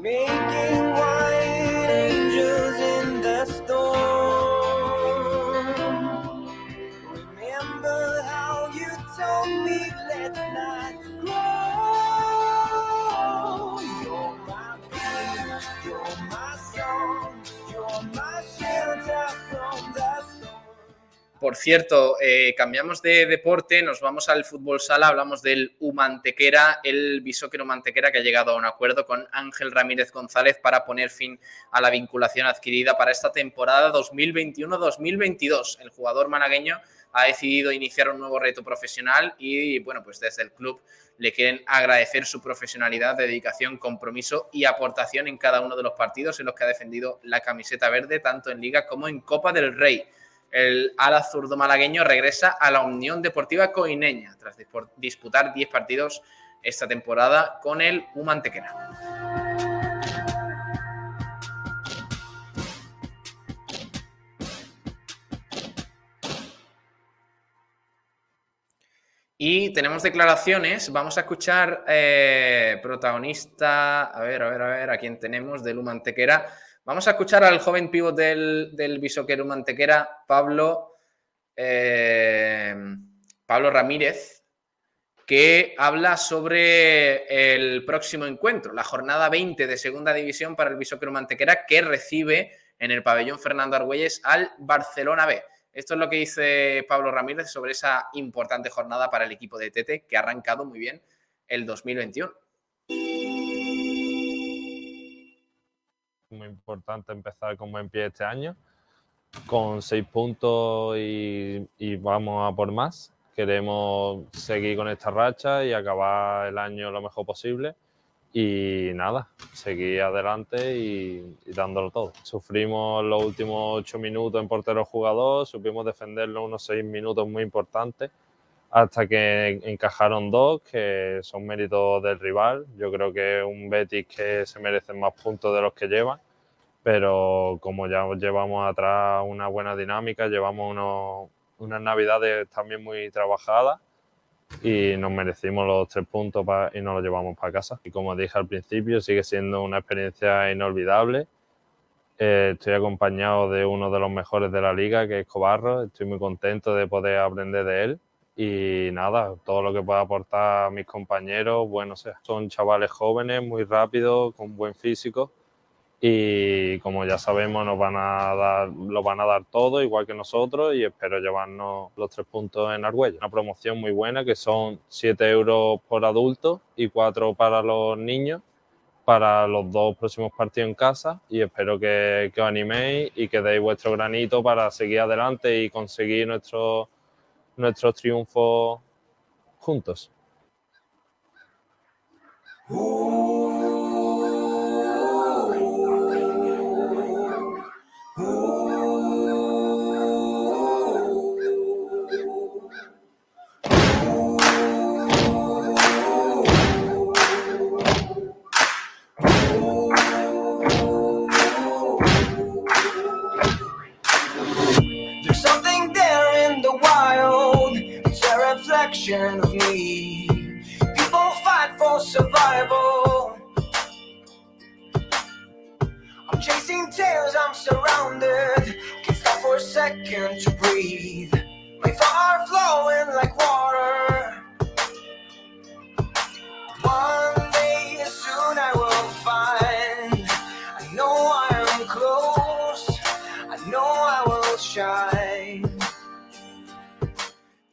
Making white angels in the storm. Remember how you told me let's not Por cierto, eh, cambiamos de deporte, nos vamos al fútbol sala, hablamos del Humantequera, el bisóquero Mantequera que ha llegado a un acuerdo con Ángel Ramírez González para poner fin a la vinculación adquirida para esta temporada 2021-2022. El jugador malagueño ha decidido iniciar un nuevo reto profesional y, bueno, pues desde el club le quieren agradecer su profesionalidad, dedicación, compromiso y aportación en cada uno de los partidos en los que ha defendido la camiseta verde, tanto en Liga como en Copa del Rey. El ala zurdo malagueño regresa a la Unión Deportiva Coineña tras disputar 10 partidos esta temporada con el Humantequera. Y tenemos declaraciones. Vamos a escuchar eh, protagonista. A ver, a ver, a ver, a quién tenemos del Humantequera. Vamos a escuchar al joven pívot del, del Bishoker Humantequera, Pablo, eh, Pablo Ramírez, que habla sobre el próximo encuentro, la jornada 20 de Segunda División para el Bishoker Humantequera, que recibe en el pabellón Fernando Argüelles al Barcelona B. Esto es lo que dice Pablo Ramírez sobre esa importante jornada para el equipo de Tete, que ha arrancado muy bien el 2021. Muy importante empezar con buen pie este año, con seis puntos y, y vamos a por más. Queremos seguir con esta racha y acabar el año lo mejor posible y nada, seguir adelante y, y, dándolo todo. Sufrimos los últimos ocho minutos en portero jugador, supimos defenderlo unos seis minutos muy importantes hasta que encajaron dos que son méritos del rival. Yo creo que un Betis que se merece más puntos de los que llevan, pero como ya llevamos atrás una buena dinámica, llevamos unos, unas navidades también muy trabajadas y nos merecimos los tres puntos y nos los llevamos para casa. Y como dije al principio, sigue siendo una experiencia inolvidable. Eh, estoy acompañado de uno de los mejores de la liga, que es Cobarro. Estoy muy contento de poder aprender de él. Y nada, todo lo que pueda aportar a mis compañeros, bueno, sea, son chavales jóvenes, muy rápidos, con buen físico y como ya sabemos nos van a dar, lo van a dar todo igual que nosotros y espero llevarnos los tres puntos en Argüelles. Una promoción muy buena que son 7 euros por adulto y 4 para los niños para los dos próximos partidos en casa y espero que, que os animéis y que deis vuestro granito para seguir adelante y conseguir nuestros nuestros triunfos juntos. Of me. People fight for survival. I'm chasing tails, I'm surrounded. Can't stop for a second to breathe. My are flowing like water.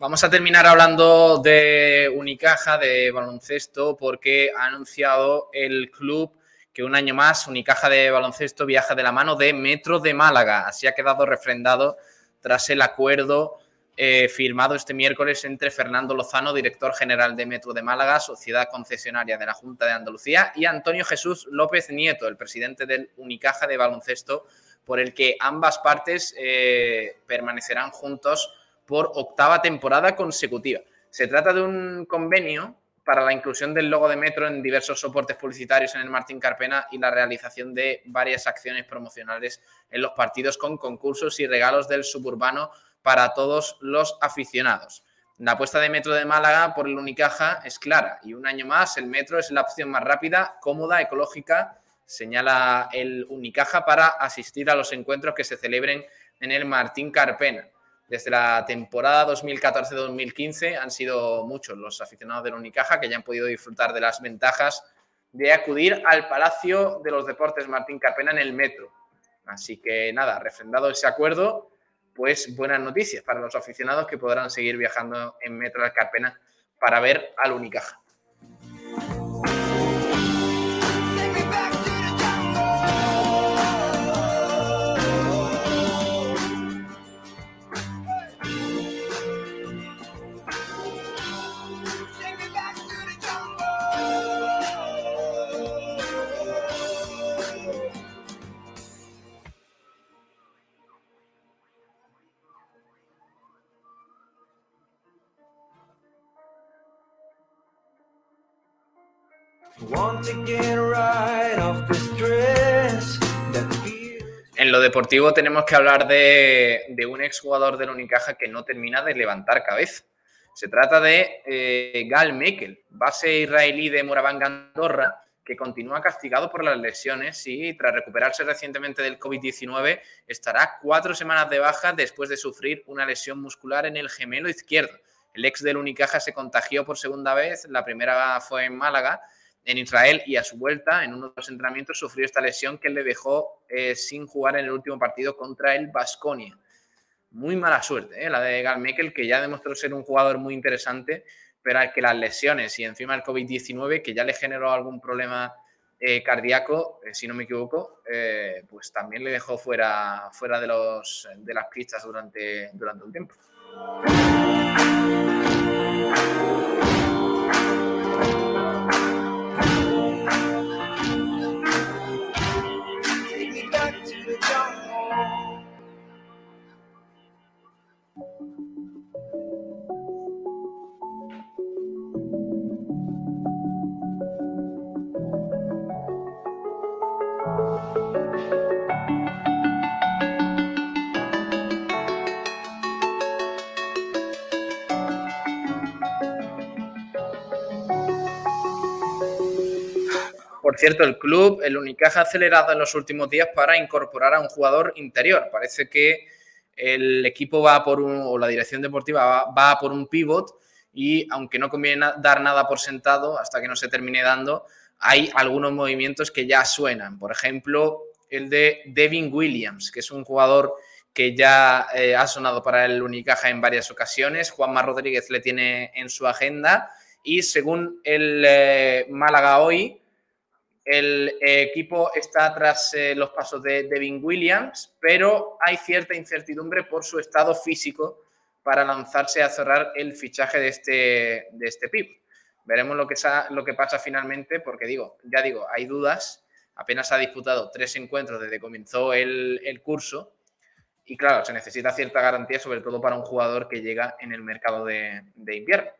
Vamos a terminar hablando de Unicaja, de baloncesto, porque ha anunciado el club que un año más Unicaja de baloncesto viaja de la mano de Metro de Málaga. Así ha quedado refrendado tras el acuerdo eh, firmado este miércoles entre Fernando Lozano, director general de Metro de Málaga, sociedad concesionaria de la Junta de Andalucía, y Antonio Jesús López Nieto, el presidente del Unicaja de baloncesto, por el que ambas partes eh, permanecerán juntos por octava temporada consecutiva. Se trata de un convenio para la inclusión del logo de Metro en diversos soportes publicitarios en el Martín Carpena y la realización de varias acciones promocionales en los partidos con concursos y regalos del suburbano para todos los aficionados. La apuesta de Metro de Málaga por el Unicaja es clara y un año más el Metro es la opción más rápida, cómoda, ecológica, señala el Unicaja para asistir a los encuentros que se celebren en el Martín Carpena. Desde la temporada 2014-2015 han sido muchos los aficionados del Unicaja que ya han podido disfrutar de las ventajas de acudir al Palacio de los Deportes Martín Carpena en el metro. Así que nada, refrendado ese acuerdo, pues buenas noticias para los aficionados que podrán seguir viajando en metro al Carpena para ver al Unicaja. En lo deportivo tenemos que hablar de, de un exjugador del Unicaja que no termina de levantar cabeza. Se trata de eh, Gal Mekel, base israelí de Moraván Andorra, que continúa castigado por las lesiones y tras recuperarse recientemente del COVID-19 estará cuatro semanas de baja después de sufrir una lesión muscular en el gemelo izquierdo. El ex del Unicaja se contagió por segunda vez, la primera fue en Málaga, en Israel, y a su vuelta, en uno de los entrenamientos, sufrió esta lesión que le dejó eh, sin jugar en el último partido contra el Basconia. Muy mala suerte, eh, la de Gal Mekel, que ya demostró ser un jugador muy interesante, pero al que las lesiones y encima el COVID-19, que ya le generó algún problema eh, cardíaco, eh, si no me equivoco, pues también le dejó fuera, fuera de, los, de las pistas durante, durante un tiempo. Cierto, el club, el Unicaja, ha acelerado en los últimos días para incorporar a un jugador interior. Parece que el equipo va por un, o la dirección deportiva va, va por un pivot y aunque no conviene dar nada por sentado hasta que no se termine dando, hay algunos movimientos que ya suenan. Por ejemplo, el de Devin Williams, que es un jugador que ya eh, ha sonado para el Unicaja en varias ocasiones. Juanma Rodríguez le tiene en su agenda y según el eh, Málaga hoy, el eh, equipo está tras eh, los pasos de Devin Williams, pero hay cierta incertidumbre por su estado físico para lanzarse a cerrar el fichaje de este, de este pip. Veremos lo que, lo que pasa finalmente, porque digo, ya digo, hay dudas. Apenas ha disputado tres encuentros desde que comenzó el, el curso. Y claro, se necesita cierta garantía, sobre todo para un jugador que llega en el mercado de, de invierno.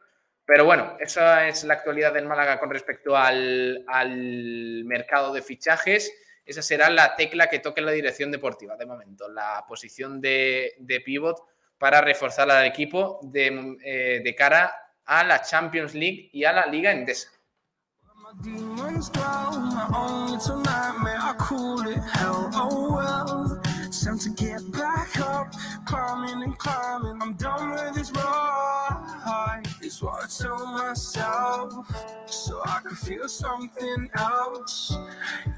Pero bueno, esa es la actualidad del Málaga con respecto al, al mercado de fichajes. Esa será la tecla que toque la dirección deportiva de momento, la posición de, de pivot para reforzar al equipo de, eh, de cara a la Champions League y a la Liga Endesa. What I tell myself, so I can feel something else.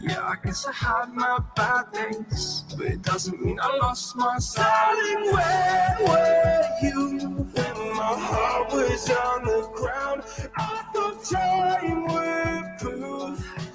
Yeah, I guess I had my bad days, but it doesn't mean I lost my. Darling, where were you when my heart was on the ground? I thought time would prove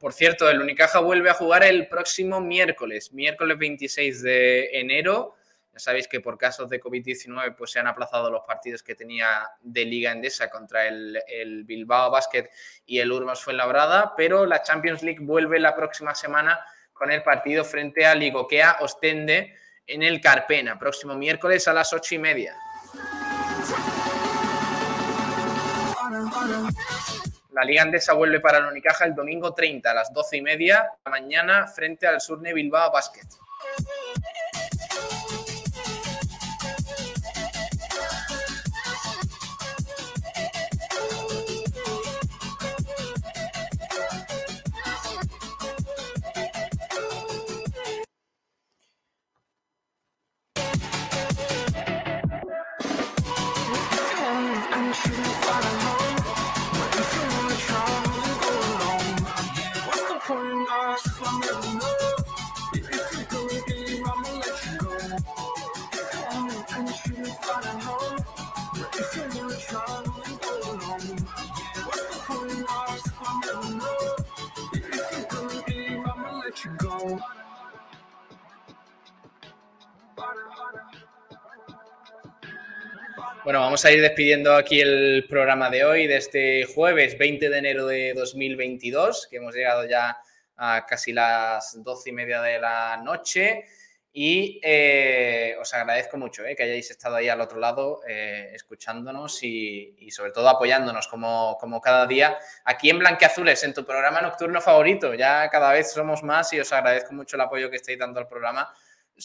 Por cierto, el Unicaja vuelve a jugar el próximo miércoles, miércoles 26 de enero. Ya sabéis que por casos de COVID-19 pues, se han aplazado los partidos que tenía de Liga Endesa contra el, el Bilbao Basket y el Urmas Fuenlabrada, pero la Champions League vuelve la próxima semana con el partido frente a Ligokea Ostende en el Carpena, próximo miércoles a las ocho y media. La Liga Andesa vuelve para el Unicaja el domingo 30 a las 12 y media de la mañana frente al Surne Bilbao Basket. Bueno, vamos a ir despidiendo aquí el programa de hoy, de este jueves 20 de enero de 2022, que hemos llegado ya a casi las 12 y media de la noche. Y eh, os agradezco mucho eh, que hayáis estado ahí al otro lado eh, escuchándonos y, y sobre todo apoyándonos como, como cada día aquí en Blanqueazules, en tu programa nocturno favorito. Ya cada vez somos más y os agradezco mucho el apoyo que estáis dando al programa.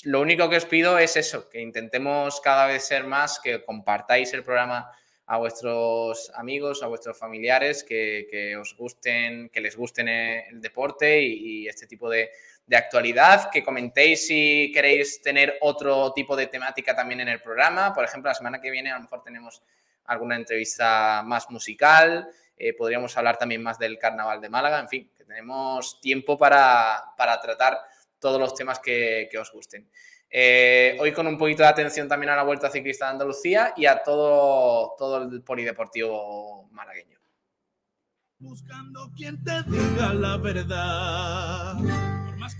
Lo único que os pido es eso, que intentemos cada vez ser más, que compartáis el programa a vuestros amigos, a vuestros familiares, que, os gusten, que les gusten el deporte y, este tipo de, de actualidad, que comentéis si queréis tener otro tipo de temática también en el programa. Por ejemplo, la semana que viene a lo mejor tenemos alguna entrevista más musical, eh, podríamos hablar también más del Carnaval de Málaga, en fin, que tenemos tiempo para, para tratar todos los temas que, que os gusten. Eh, hoy con un poquito de atención también a la Vuelta Ciclista de Andalucía y a todo, todo el polideportivo malagueño. Buscando quien te diga la verdad.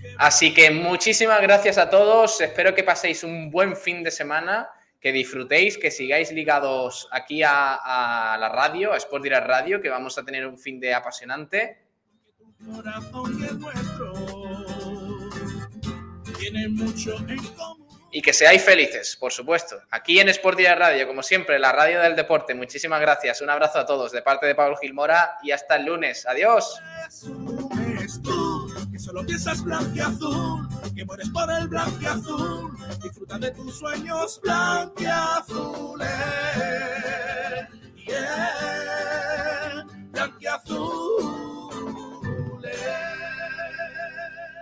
Que Así que muchísimas gracias a todos. Espero que paséis un buen fin de semana, que disfrutéis, que sigáis ligados aquí a, a la radio, a Sport Direct Radio, que vamos a tener un fin de apasionante. corazón y el nuestro tienen mucho en común. Y que seáis felices, por supuesto. Aquí en Sport Día Radio, como siempre, la radio del deporte. Muchísimas gracias. Un abrazo a todos de parte de Pablo Gilmora y hasta el lunes. Adiós.